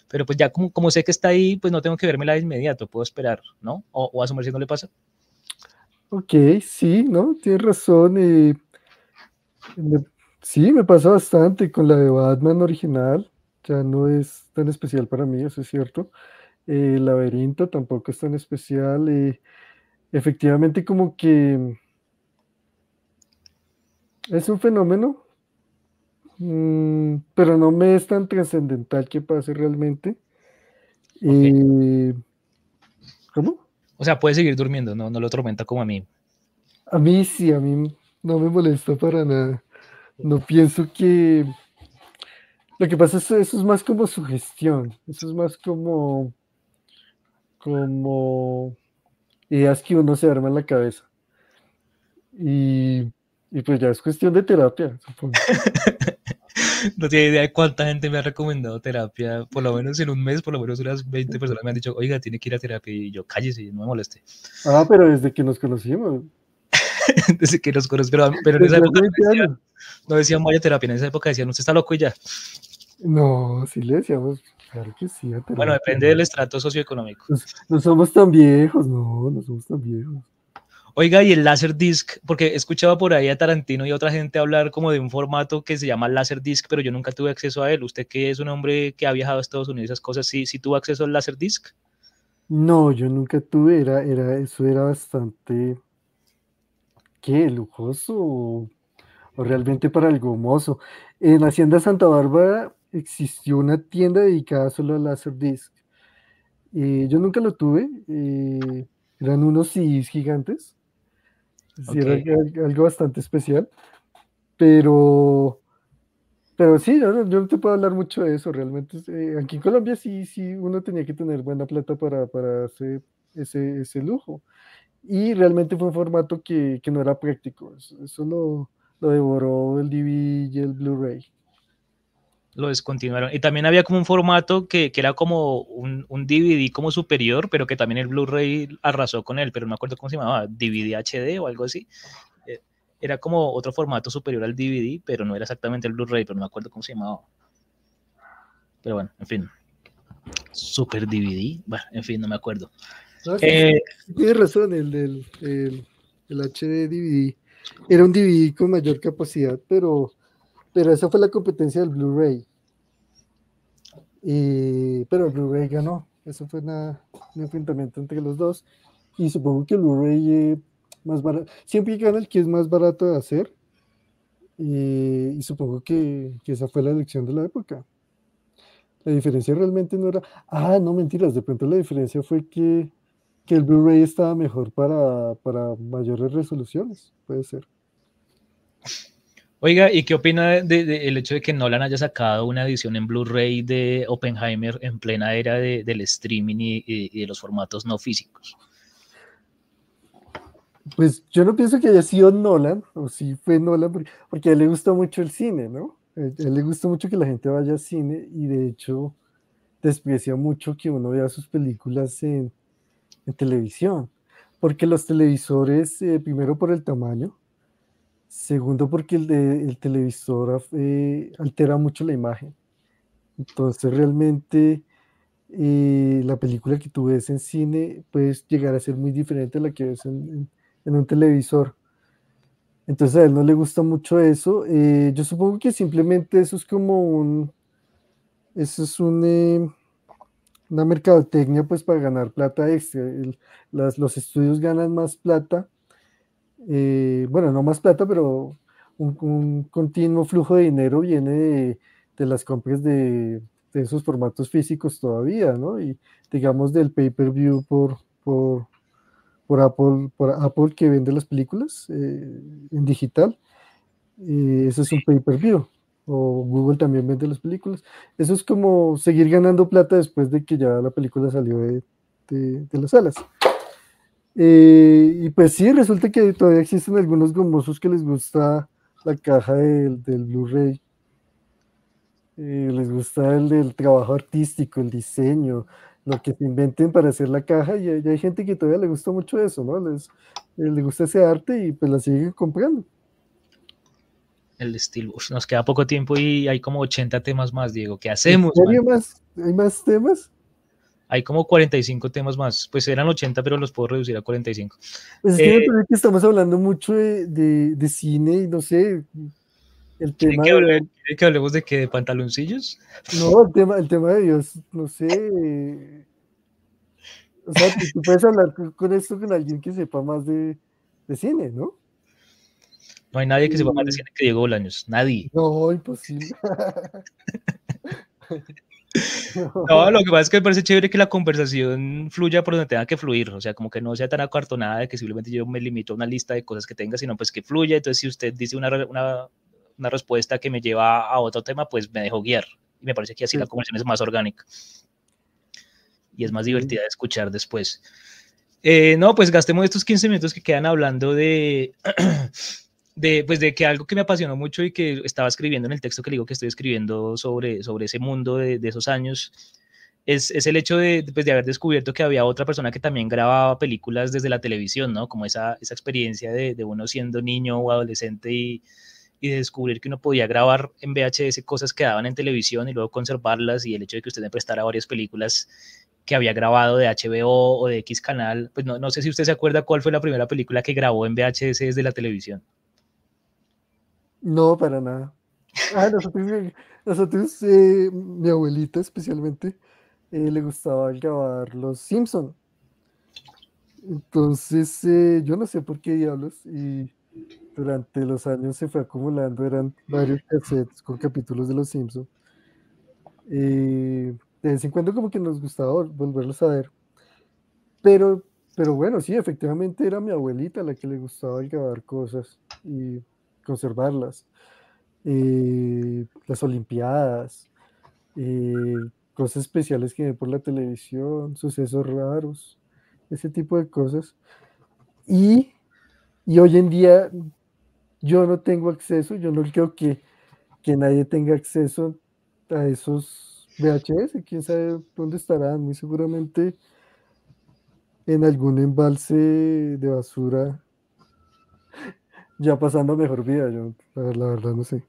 pero pues ya como, como sé que está ahí, pues no tengo que verme la de inmediato, puedo esperar, ¿no? O, a su merced no le pasa. Ok, sí, ¿no? Tienes razón. y sí, me pasa bastante con la de Batman original. Ya no es tan especial para mí, eso es cierto eh, laberinto tampoco es tan especial. Eh, efectivamente, como que es un fenómeno, mm, pero no me es tan trascendental que pase realmente. Eh, ¿Cómo? O sea, puede seguir durmiendo, no, no lo tormenta como a mí. A mí sí, a mí no me molesta para nada. No pienso que... Lo que pasa es que eso es más como sugestión, eso es más como como ideas que uno se arma en la cabeza. Y, pues ya es cuestión de terapia, supongo. [LAUGHS] no tiene idea de cuánta gente me ha recomendado terapia, por lo menos en un mes, por lo menos unas 20 personas me han dicho, oiga, tiene que ir a terapia, y yo, cállese, no me moleste. Ah, pero desde que nos conocimos. [LAUGHS] desde que nos conocimos, pero, en esa época no decían, no decían vaya terapia, en esa época decían, usted está loco y ya. No, sí le decíamos, claro que sí. Bueno, depende del estrato socioeconómico. No, somos tan viejos, no, no somos tan viejos. Oiga, y el Laserdisc, porque escuchaba por ahí a Tarantino y otra gente hablar como de un formato que se llama Laserdisc, pero yo nunca tuve acceso a él. Usted que es un hombre que ha viajado a Estados Unidos, esas cosas, ¿sí, sí tuvo acceso al Laserdisc? No, yo nunca tuve, era, era, eso era bastante, ¿qué? ¿Lujoso o, realmente para el gomoso? En Hacienda Santa Bárbara existió una tienda dedicada solo al Laserdisc. Eh, yo nunca lo tuve, eh, eran unos CDs gigantes Sí, era algo bastante especial. Pero, pero sí, yo, no te puedo hablar mucho de eso. Realmente, eh, aquí en Colombia sí, sí, uno tenía que tener buena plata para, para hacer ese, ese lujo. Y realmente fue un formato que, que no era práctico. Eso, lo, lo devoró el DVD y el Blu-ray lo descontinuaron. Y también había como un formato que, que era como un, un, DVD como superior, pero que también el Blu-ray arrasó con él, pero no me acuerdo cómo se llamaba, DVD HD o algo así. Eh, era como otro formato superior al DVD, pero no era exactamente el Blu-ray, pero no me acuerdo cómo se llamaba. Pero bueno, en fin. Super DVD, bueno, en fin, no me acuerdo. eh, tienes razón, el del el, el HD DVD. Era un DVD con mayor capacidad, pero pero esa fue la competencia del Blu-ray. pero el Blu-ray ganó. Eso fue un enfrentamiento entre los dos. Y supongo que el Blu-ray eh, más barato. Siempre gana el que es más barato de hacer. y supongo que, esa fue la elección de la época. La diferencia realmente no era. Ah, no mentiras. De pronto la diferencia fue que, que el Blu-ray estaba mejor para, para mayores resoluciones. Puede ser. Oiga, ¿y qué opina del hecho de que Nolan haya sacado una edición en Blu-ray de Oppenheimer en plena era del streaming y, de los formatos no físicos? Pues yo no pienso que haya sido Nolan, o si fue Nolan, porque, a él le gusta mucho el cine, ¿no? A él le gusta mucho que la gente vaya al cine y de hecho desprecia mucho que uno vea sus películas en, televisión, porque los televisores, eh, primero por el tamaño, Segundo, porque el, de, el televisor eh, altera mucho la imagen. Entonces, realmente eh, la película que tú ves en cine puede llegar a ser muy diferente a la que ves en, un televisor. Entonces, a él no le gusta mucho eso. Eh, yo supongo que simplemente eso es como un. Eso es un, una mercadotecnia, pues, para ganar plata extra. los estudios ganan más plata eh, bueno, no más plata, pero un, continuo flujo de dinero viene de, las compras de, esos formatos físicos todavía, ¿no? Y digamos del pay-per-view por, por, por, Apple, por Apple que vende las películas eh, en digital. Eh, eso es un pay-per-view. O Google también vende las películas. Eso es como seguir ganando plata después de que ya la película salió de, de las salas. Eh, y pues sí, resulta que todavía existen algunos gomosos que les gusta la caja del, Blu-ray. Eh, les gusta el del trabajo artístico, el diseño, lo que se inventen para hacer la caja. Y, hay gente que todavía le gusta mucho eso, ¿no? Les, eh, les gusta ese arte y pues la siguen comprando. El estilo. nos queda poco tiempo y hay como 80 temas más, Diego. ¿Qué hacemos? Más? ¿Hay más temas? Hay como 45 temas más, pues eran 80, pero los puedo reducir a 45. Pues es que, eh, que estamos hablando mucho de, de, cine y no sé, el tema... ¿Quiere que, hablemos de qué? ¿De pantaloncillos? No, el tema, el tema de Dios, no sé... O sea, tú puedes hablar con esto con alguien que sepa más de, de cine, ¿no? No hay nadie que sepa más de cine que Diego Bolaños, nadie. No, imposible. [LAUGHS] [LAUGHS] No, lo que pasa es que me parece chévere que la conversación fluya por donde tenga que fluir, o sea, como que no sea tan acartonada de que simplemente yo me limito a una lista de cosas que tenga, sino pues que fluya. Entonces, si usted dice una, una, una respuesta que me lleva a otro tema, pues me dejo guiar. Y me parece que así la conversación es más orgánica y es más divertida de escuchar después. Eh, no, pues gastemos estos 15 minutos que quedan hablando de [CLEARS THROAT] de, pues de que algo que me apasionó mucho y que estaba escribiendo en el texto que le digo que estoy escribiendo sobre, sobre ese mundo de, esos años, es, es, el hecho de, pues de haber descubierto que había otra persona que también grababa películas desde la televisión, ¿no? Como esa, esa experiencia de, de uno siendo niño o adolescente y, y de descubrir que uno podía grabar en VHS cosas que daban en televisión y luego conservarlas y el hecho de que usted me prestara varias películas que había grabado de HBO o de X canal, pues no, no sé si usted se acuerda cuál fue la primera película que grabó en VHS desde la televisión. No, para nada. Ah, nosotros, nosotros eh, mi abuelita especialmente, eh, le gustaba grabar Los Simpson. Entonces, eh, yo no sé por qué diablos, y durante los años se fue acumulando, eran varios cassettes con capítulos de Los Simpson. de vez en cuando como que nos gustaba volverlos a ver. Pero, pero bueno, sí, efectivamente era mi abuelita la que le gustaba grabar cosas y conservarlas. las Olimpiadas, cosas especiales que ven por la televisión, sucesos raros, ese tipo de cosas. Y, y hoy en día yo no tengo acceso, yo no creo que, que nadie tenga acceso a esos VHS, quién sabe dónde estarán, muy seguramente en algún embalse de basura, ya pasando mejor vida, yo la, verdad no sé.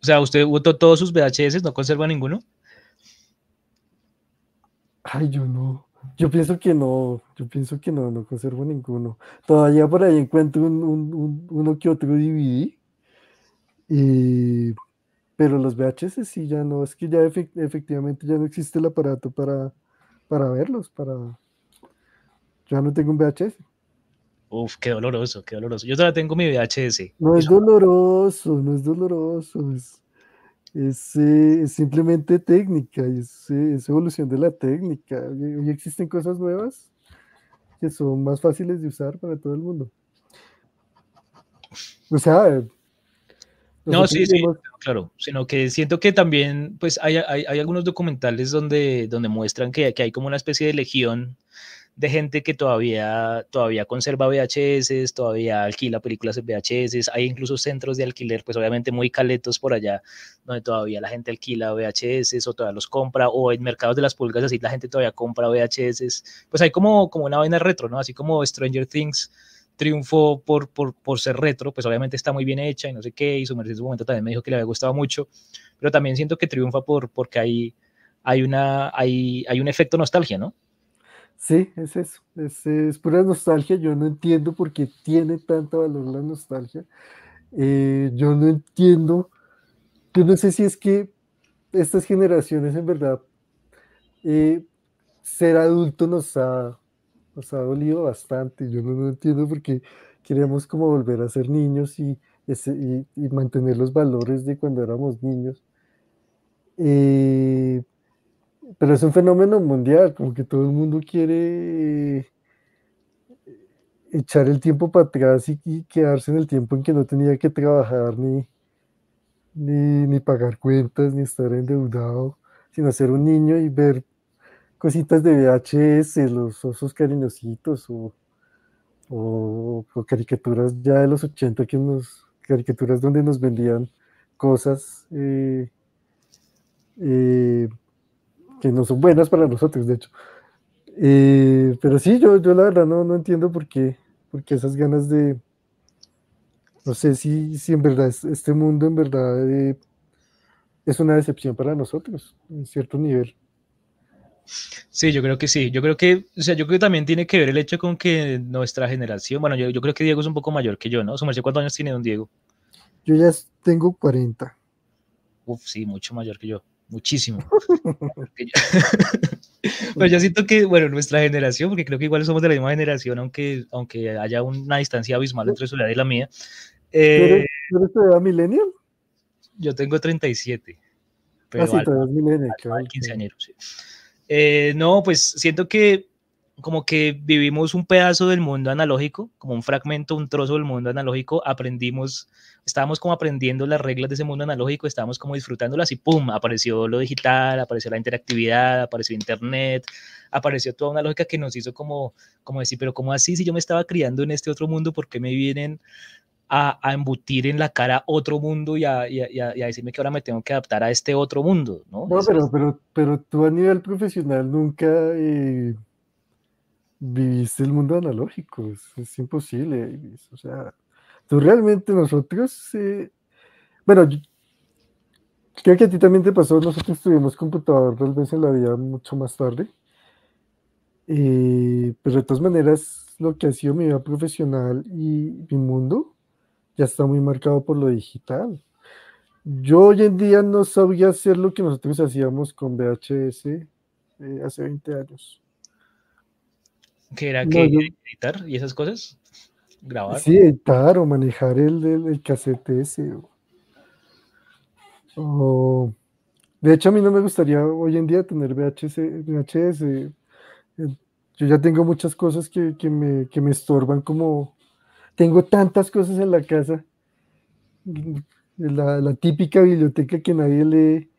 O sea, ¿usted votó todos sus VHS, no conserva ninguno? Ay, yo no. Yo pienso que no, yo pienso que no, no conservo ninguno. Todavía por ahí encuentro un, uno que otro DVD. pero los VHS sí ya no, es que ya efectivamente ya no existe el aparato para, para verlos, para... Ya no tengo un VHS. Uf, qué doloroso, qué doloroso. Yo todavía tengo mi VHS. No es doloroso, no es doloroso. Es, es, simplemente técnica, es, es, evolución de la técnica. Hoy, existen cosas nuevas que son más fáciles de usar para todo el mundo. O sea... No, sí, sí, claro, sino que siento que también, pues hay, hay, hay algunos documentales donde, donde muestran que, que hay como una especie de legión de gente que todavía, todavía conserva VHS, todavía alquila películas en VHS, hay incluso centros de alquiler, pues obviamente muy caletos por allá, donde todavía la gente alquila VHS o todavía los compra, o en mercados de las pulgas así la gente todavía compra VHS, pues hay como, como una vaina retro, ¿no? Así como Stranger Things triunfó por, por, por, ser retro, pues obviamente está muy bien hecha y no sé qué, y su merced en su momento también me dijo que le había gustado mucho, pero también siento que triunfa por, porque hay, hay, una, hay, hay un efecto nostalgia, ¿no? Sí, es eso, es, pura nostalgia, yo no entiendo por qué tiene tanto valor la nostalgia, eh, yo no entiendo, yo no sé si es que estas generaciones en verdad, eh, ser adulto nos ha, nos ha dolido bastante, yo no, entiendo por qué queremos como volver a ser niños y, y, mantener los valores de cuando éramos niños. Eh, pero es un fenómeno mundial, como que todo el mundo quiere echar el tiempo para atrás y, quedarse en el tiempo en que no tenía que trabajar ni, ni, pagar cuentas, ni estar endeudado, sino ser un niño y ver cositas de VHS, los osos cariñositos o, o, caricaturas ya de los 80 que nos, caricaturas donde nos vendían cosas eh, eh, que no son buenas para nosotros, de hecho. Eh, pero sí, yo, yo la verdad no, no entiendo por qué, porque esas ganas de, no sé si, si en verdad este mundo en verdad eh, es una decepción para nosotros, en cierto nivel. Sí, yo creo que sí. Yo creo que, o sea, yo creo que también tiene que ver el hecho con que nuestra generación, bueno, yo, yo creo que Diego es un poco mayor que yo, ¿no? ¿Cuántos años tiene don Diego? Yo ya tengo 40. Uf, sí, mucho mayor que yo muchísimo. Pero [LAUGHS] yo siento que, bueno, nuestra generación, porque creo que igual somos de la misma generación, aunque, aunque haya una distancia abismal entre su edad y la mía. Eh, ¿Eres de edad millennial? Yo tengo 37. Pero ah, sí, al, millennial, sí. Eh, no, pues siento que como que vivimos un pedazo del mundo analógico, como un fragmento, un trozo del mundo analógico, aprendimos, estábamos como aprendiendo las reglas de ese mundo analógico, estábamos como disfrutándolas y ¡pum! apareció lo digital, apareció la interactividad, apareció internet, apareció toda una lógica que nos hizo como, como decir, pero ¿cómo así si yo me estaba criando en este otro mundo, por qué me vienen a, a embutir en la cara otro mundo y a, y, a, y a, decirme que ahora me tengo que adaptar a este otro mundo? No, no pero, pero, pero tú a nivel profesional nunca... Eh viviste el mundo analógico, es, imposible. O sea, tú realmente nosotros, eh, bueno, creo que a ti también te pasó, nosotros tuvimos computador tal vez en la vida mucho más tarde. Eh, pero de todas maneras, lo que ha sido mi vida profesional y mi mundo ya está muy marcado por lo digital. Yo hoy en día no sabía hacer lo que nosotros hacíamos con VHS eh, hace 20 años. ¿Que era que editar y esas cosas? ¿Grabar? Sí, editar o manejar el, el, cassette ese. de hecho, a mí no me gustaría hoy en día tener VHS. VHS. Eh, yo ya tengo muchas cosas que, que, me, que me estorban como... Tengo tantas cosas en la casa la, típica biblioteca que nadie lee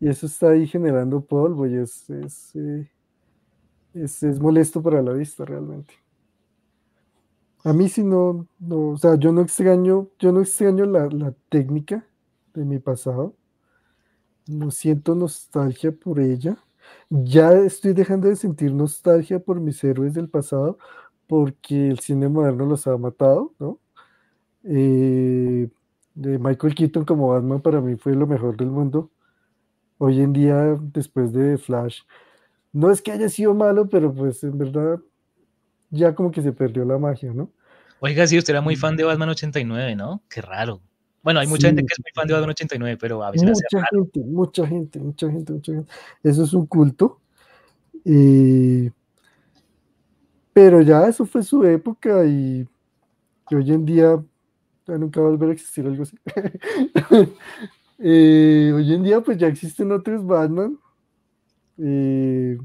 y eso está ahí generando polvo y es, es, eh, es, molesto para la vista realmente. A mí si no, no, o sea, yo no extraño, yo no extraño la, la técnica de mi pasado, no siento nostalgia por ella, ya estoy dejando de sentir nostalgia por mis héroes del pasado porque el cine moderno los ha matado, ¿no? Eh, de Michael Keaton como Batman para mí fue lo mejor del mundo. Hoy en día, después de Flash, no es que haya sido malo, pero pues en verdad ya como que se perdió la magia, ¿no? Oiga, sí, usted era muy fan de Batman 89, ¿no? Qué raro. Bueno, hay mucha gente que es muy fan de Batman 89, pero a veces mucha gente, mucha gente, mucha gente, mucha gente. Eso es un culto. Eh, pero ya eso fue su época y, hoy en día nunca va a volver a existir algo así. [LAUGHS] Eh, hoy en día, pues ya existen otros Batman eh,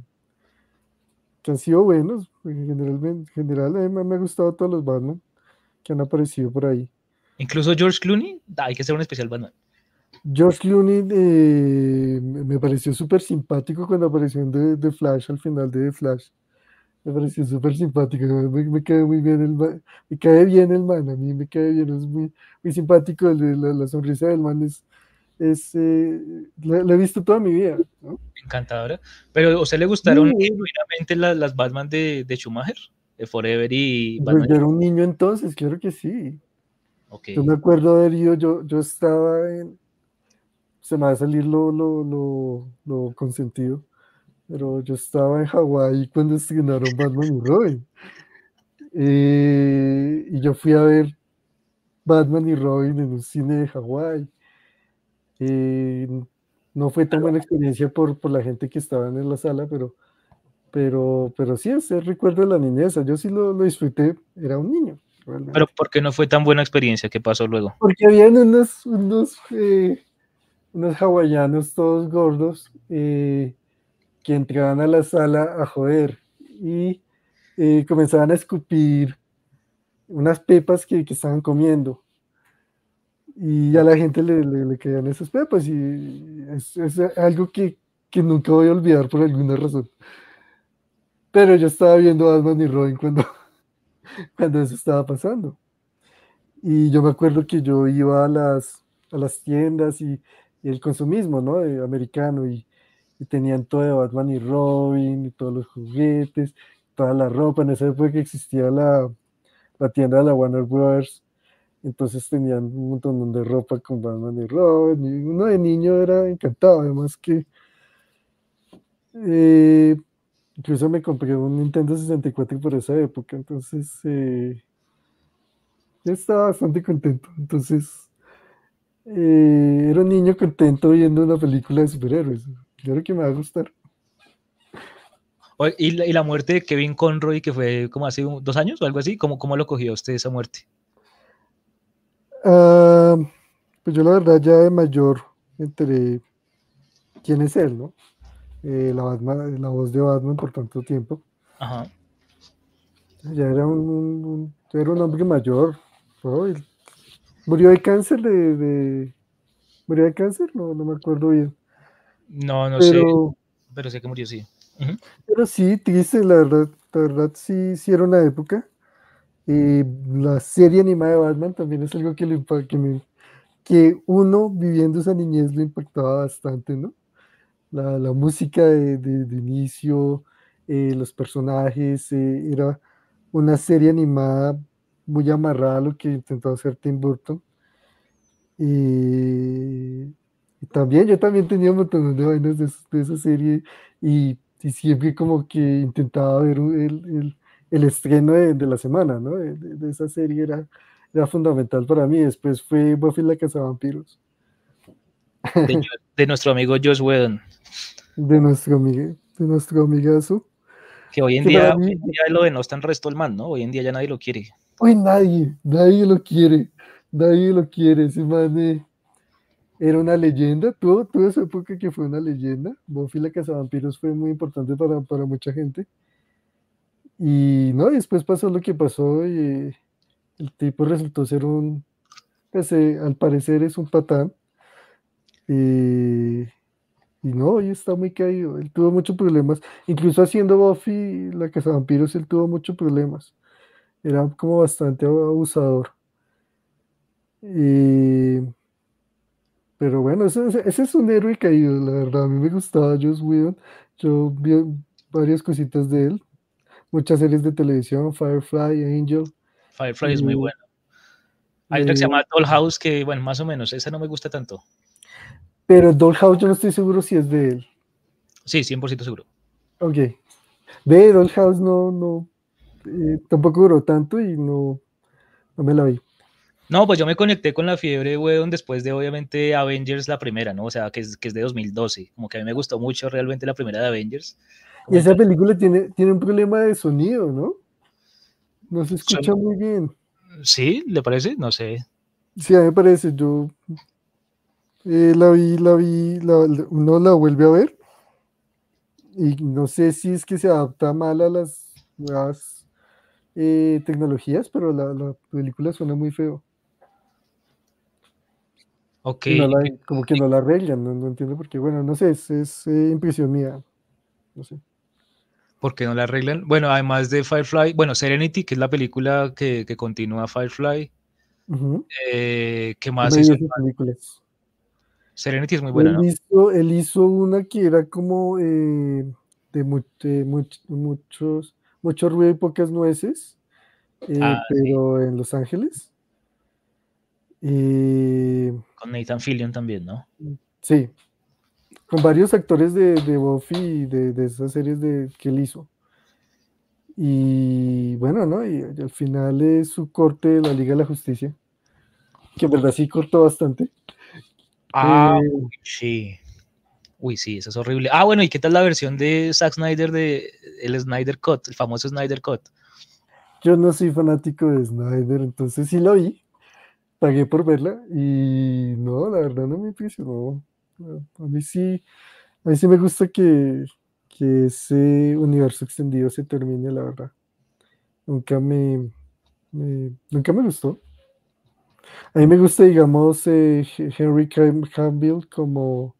que han sido buenos. Generalmente, en general, me han gustado todos los Batman que han aparecido por ahí. Incluso George Clooney, hay que ser un especial Batman. George Clooney eh, me pareció súper simpático cuando apareció en The Flash, al final de The Flash. Me pareció súper simpático, me, cae muy bien el man, me cae bien el man, a mí me cae bien, es muy, muy simpático, la, sonrisa del man es, es eh, la, he visto toda mi vida. ¿no? Encantadora. Pero ¿a usted le gustaron sí. las, Batman de, de, Schumacher? De Forever y Batman. Yo era un niño entonces, claro que sí. Yo me acuerdo haber ido, yo, yo estaba en, se me va a salir lo, lo, lo, lo consentido pero yo estaba en Hawái cuando estrenaron Batman y Robin. Eh, y yo fui a ver Batman y Robin en un cine de Hawái. Eh, no fue tan buena experiencia por, por la gente que estaba en la sala, pero, pero, pero sí, ese recuerdo de la niñez. Yo sí lo, lo disfruté, era un niño. Pero ¿por qué no fue tan buena experiencia? ¿Qué pasó luego? Porque habían unos, unos, eh, unos hawaianos todos gordos eh, que entraban a la sala a joder y eh, comenzaban a escupir unas pepas que, que, estaban comiendo. Y a la gente le, le, le caían esas pepas y es, es algo que, que, nunca voy a olvidar por alguna razón. Pero yo estaba viendo Batman y Robin cuando, [LAUGHS] cuando eso estaba pasando. Y yo me acuerdo que yo iba a las, a las tiendas y, y el consumismo, ¿no? De americano y y tenían todo de Batman y Robin y todos los juguetes, toda la ropa. En esa época que existía la, la tienda de la Warner Brothers, entonces tenían un montón de ropa con Batman y Robin. Y uno de niño era encantado, además que eh, incluso me compré un Nintendo 64 por esa época, entonces eh, estaba bastante contento. Entonces eh, era un niño contento viendo una película de superhéroes. Yo creo que me va a gustar. ¿Y la, y la muerte de Kevin Conroy, que fue como hace dos años o algo así? ¿Cómo, cómo lo cogió usted esa muerte? Uh, pues yo la verdad ya de mayor entre quién es él, ¿no? Eh, la, Batman, la voz de Batman por tanto tiempo. Ajá. Ya era un, un, era un hombre mayor. ¿no? Murió de cáncer de, de, ¿Murió de cáncer? No, no me acuerdo bien. No, no sé, pero sé que murió, sí. Pero sí, triste, la verdad, la verdad sí, sí era una época. La serie animada de Batman también es algo que, le, que, que uno viviendo esa niñez lo impactaba bastante, ¿no? La, la música de, de, inicio, eh, los personajes, eh, era una serie animada muy amarrada a lo que intentó hacer Tim Burton. Y también, yo también tenía un montón de vainas de, de esa serie y, y, siempre como que intentaba ver el, el, el estreno de, de, la semana, ¿no? De, de, esa serie era, era fundamental para mí. Después fue Buffy la Cazavampiros. De, de nuestro amigo Josh Whedon. De nuestro, amigo, de nuestro amigazo. Que hoy en, que día, mí, hoy en día lo denostan resto el man, ¿no? Hoy en día ya nadie lo quiere. Hoy nadie, nadie lo quiere. Nadie lo quiere. Ese man eh, era una leyenda. Tuvo, tuvo esa época que fue una leyenda. Buffy la Cazavampiros fue muy importante para, para mucha gente. Y no, después pasó lo que pasó y el tipo resultó ser un, pues, eh, al parecer es un patán. Y, no, hoy está muy caído. Él tuvo muchos problemas. Incluso haciendo Buffy, la Casa Vampiros, él tuvo muchos problemas. Era como bastante abusador. Pero bueno, ese, ese, es un héroe caído, la verdad. A mí me gustaba Joss Whedon. Yo vi varias cositas de él. Muchas series de televisión, Firefly, Angel. Firefly es muy bueno. Hay otra que se llama Dollhouse, que bueno, más o menos, esa no me gusta tanto. Pero Dollhouse yo no estoy seguro si es de él. Sí, 100% seguro. Ok. De Dollhouse no, no, eh, tampoco duró tanto y no, no me la vi. No, pues yo me conecté con la fiebre, weón, después de obviamente Avengers la primera, ¿no? O sea, que es, que es de 2012. Como que a mí me gustó mucho realmente la primera de Avengers. Y esa película tiene, tiene un problema de sonido, ¿no? No se escucha Son... muy bien. ¿Sí? ¿Le parece? No sé. Sí, a mí me parece. Yo eh, la vi, la vi, la, uno la vuelve a ver y no sé si es que se adapta mal a las nuevas eh, tecnologías, pero la, la, película suena muy feo. Ok. No la, como que no la arreglan, no, no, entiendo por qué. Bueno, no sé, es, es eh, impresión mía. No sé. ¿Por qué no la arreglan? Bueno, además de Firefly, bueno, Serenity, que es la película que, que continúa Firefly. Uh -huh. eh, ¿Qué más no hizo? películas. Serenity es muy buena, él ¿no? Hizo, él hizo una que era como eh, de, mu de much muchos, mucho ruido y pocas nueces, eh, ah, pero sí. en Los Ángeles. Con Nathan Fillion también, ¿no? Sí, con varios actores de, de Buffy y de, de, esas series de, que él hizo. Y bueno, ¿no? Y, y, al final es su corte de la Liga de la Justicia, que en verdad sí cortó bastante. Ah, eh, sí. Uy, sí, eso es horrible. Ah, bueno, ¿y qué tal la versión de Zack Snyder de el Snyder Cut, el famoso Snyder Cut? Yo no soy fanático de Snyder, entonces sí lo vi, pagué por verla y no, la verdad no me impresionó. A mí sí, a mí sí me gusta que, que ese universo extendido se termine, la verdad. Nunca me, me nunca me gustó. A mí me gusta, digamos, eh, Henry Cavill como,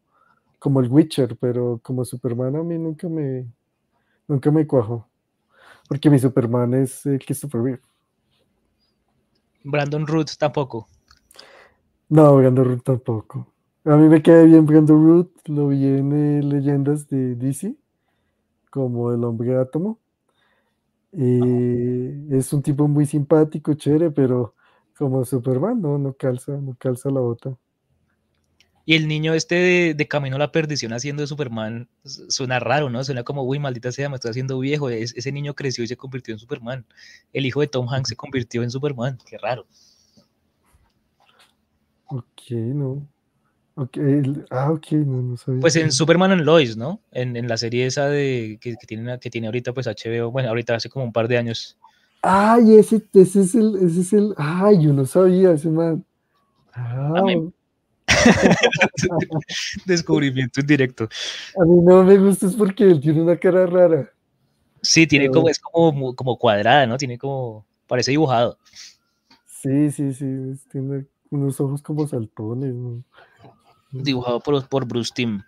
como el Witcher, pero como Superman a mí nunca me, nunca me cuajo. Porque mi Superman es eh, Christopher Reeve. Brandon Root tampoco. No, Brandon Root tampoco. A mí me queda bien Brandon Root, lo vi en eh, Leyendas de DC, como el hombre átomo. Eh, es un tipo muy simpático, chévere, pero como Superman, no, no calza, no calza la bota. Y el niño este de, de, Camino a la Perdición haciendo de Superman suena raro, ¿no? Suena como, uy, maldita sea, me estoy haciendo viejo. Es, ese niño creció y se convirtió en Superman. El hijo de Tom Hanks se convirtió en Superman. Qué raro. Ok, no. Okay. Ah, ok, no, no sabía. Pues en Superman and Lois, ¿no? En, en la serie esa de que, que, tiene, que tiene ahorita pues HBO, bueno, ahorita hace como un par de años. Ay, ese, ese es el, ese es el, ay, yo no sabía ese man. Ah. [LAUGHS] Descubrimiento en directo. A mí no me gusta es porque él tiene una cara rara. Sí, tiene Pero... como, es como, como cuadrada, ¿no? Tiene como, parece dibujado. Sí, sí, sí, tiene unos ojos como saltones, ¿no? Dibujado por, por Bruce Timm.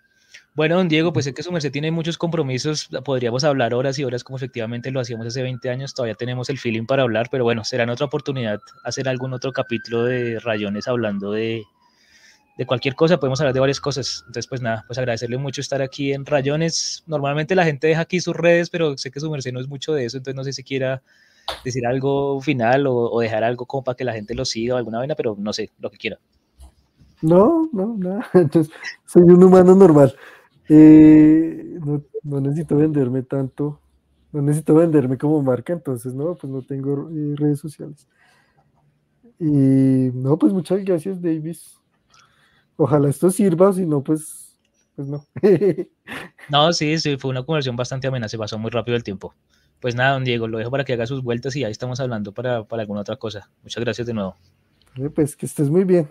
Bueno, don Diego, pues sé que su merced tiene muchos compromisos, podríamos hablar horas y horas como efectivamente lo hacíamos hace 20 años, todavía tenemos el feeling para hablar, pero bueno, será en otra oportunidad hacer algún otro capítulo de Rayones hablando de, de cualquier cosa, podemos hablar de varias cosas, entonces pues nada, pues agradecerle mucho estar aquí en Rayones, normalmente la gente deja aquí sus redes, pero sé que su merced no es mucho de eso, entonces no sé si quiera decir algo final o, o dejar algo como para que la gente lo siga o alguna vaina, pero no sé, lo que quiera. No, no, nada. [LAUGHS] Entonces, soy un humano normal. Eh, no, no, necesito venderme tanto. No necesito venderme como marca, entonces no, pues no tengo eh, redes sociales. Y no, pues muchas gracias, Davis. Ojalá esto sirva, si no, pues, pues no. [LAUGHS] no, sí, sí, fue una conversación bastante amena, se pasó muy rápido el tiempo. Pues nada, don Diego, lo dejo para que haga sus vueltas y ahí estamos hablando para, para alguna otra cosa. Muchas gracias de nuevo. Pues que estés muy bien.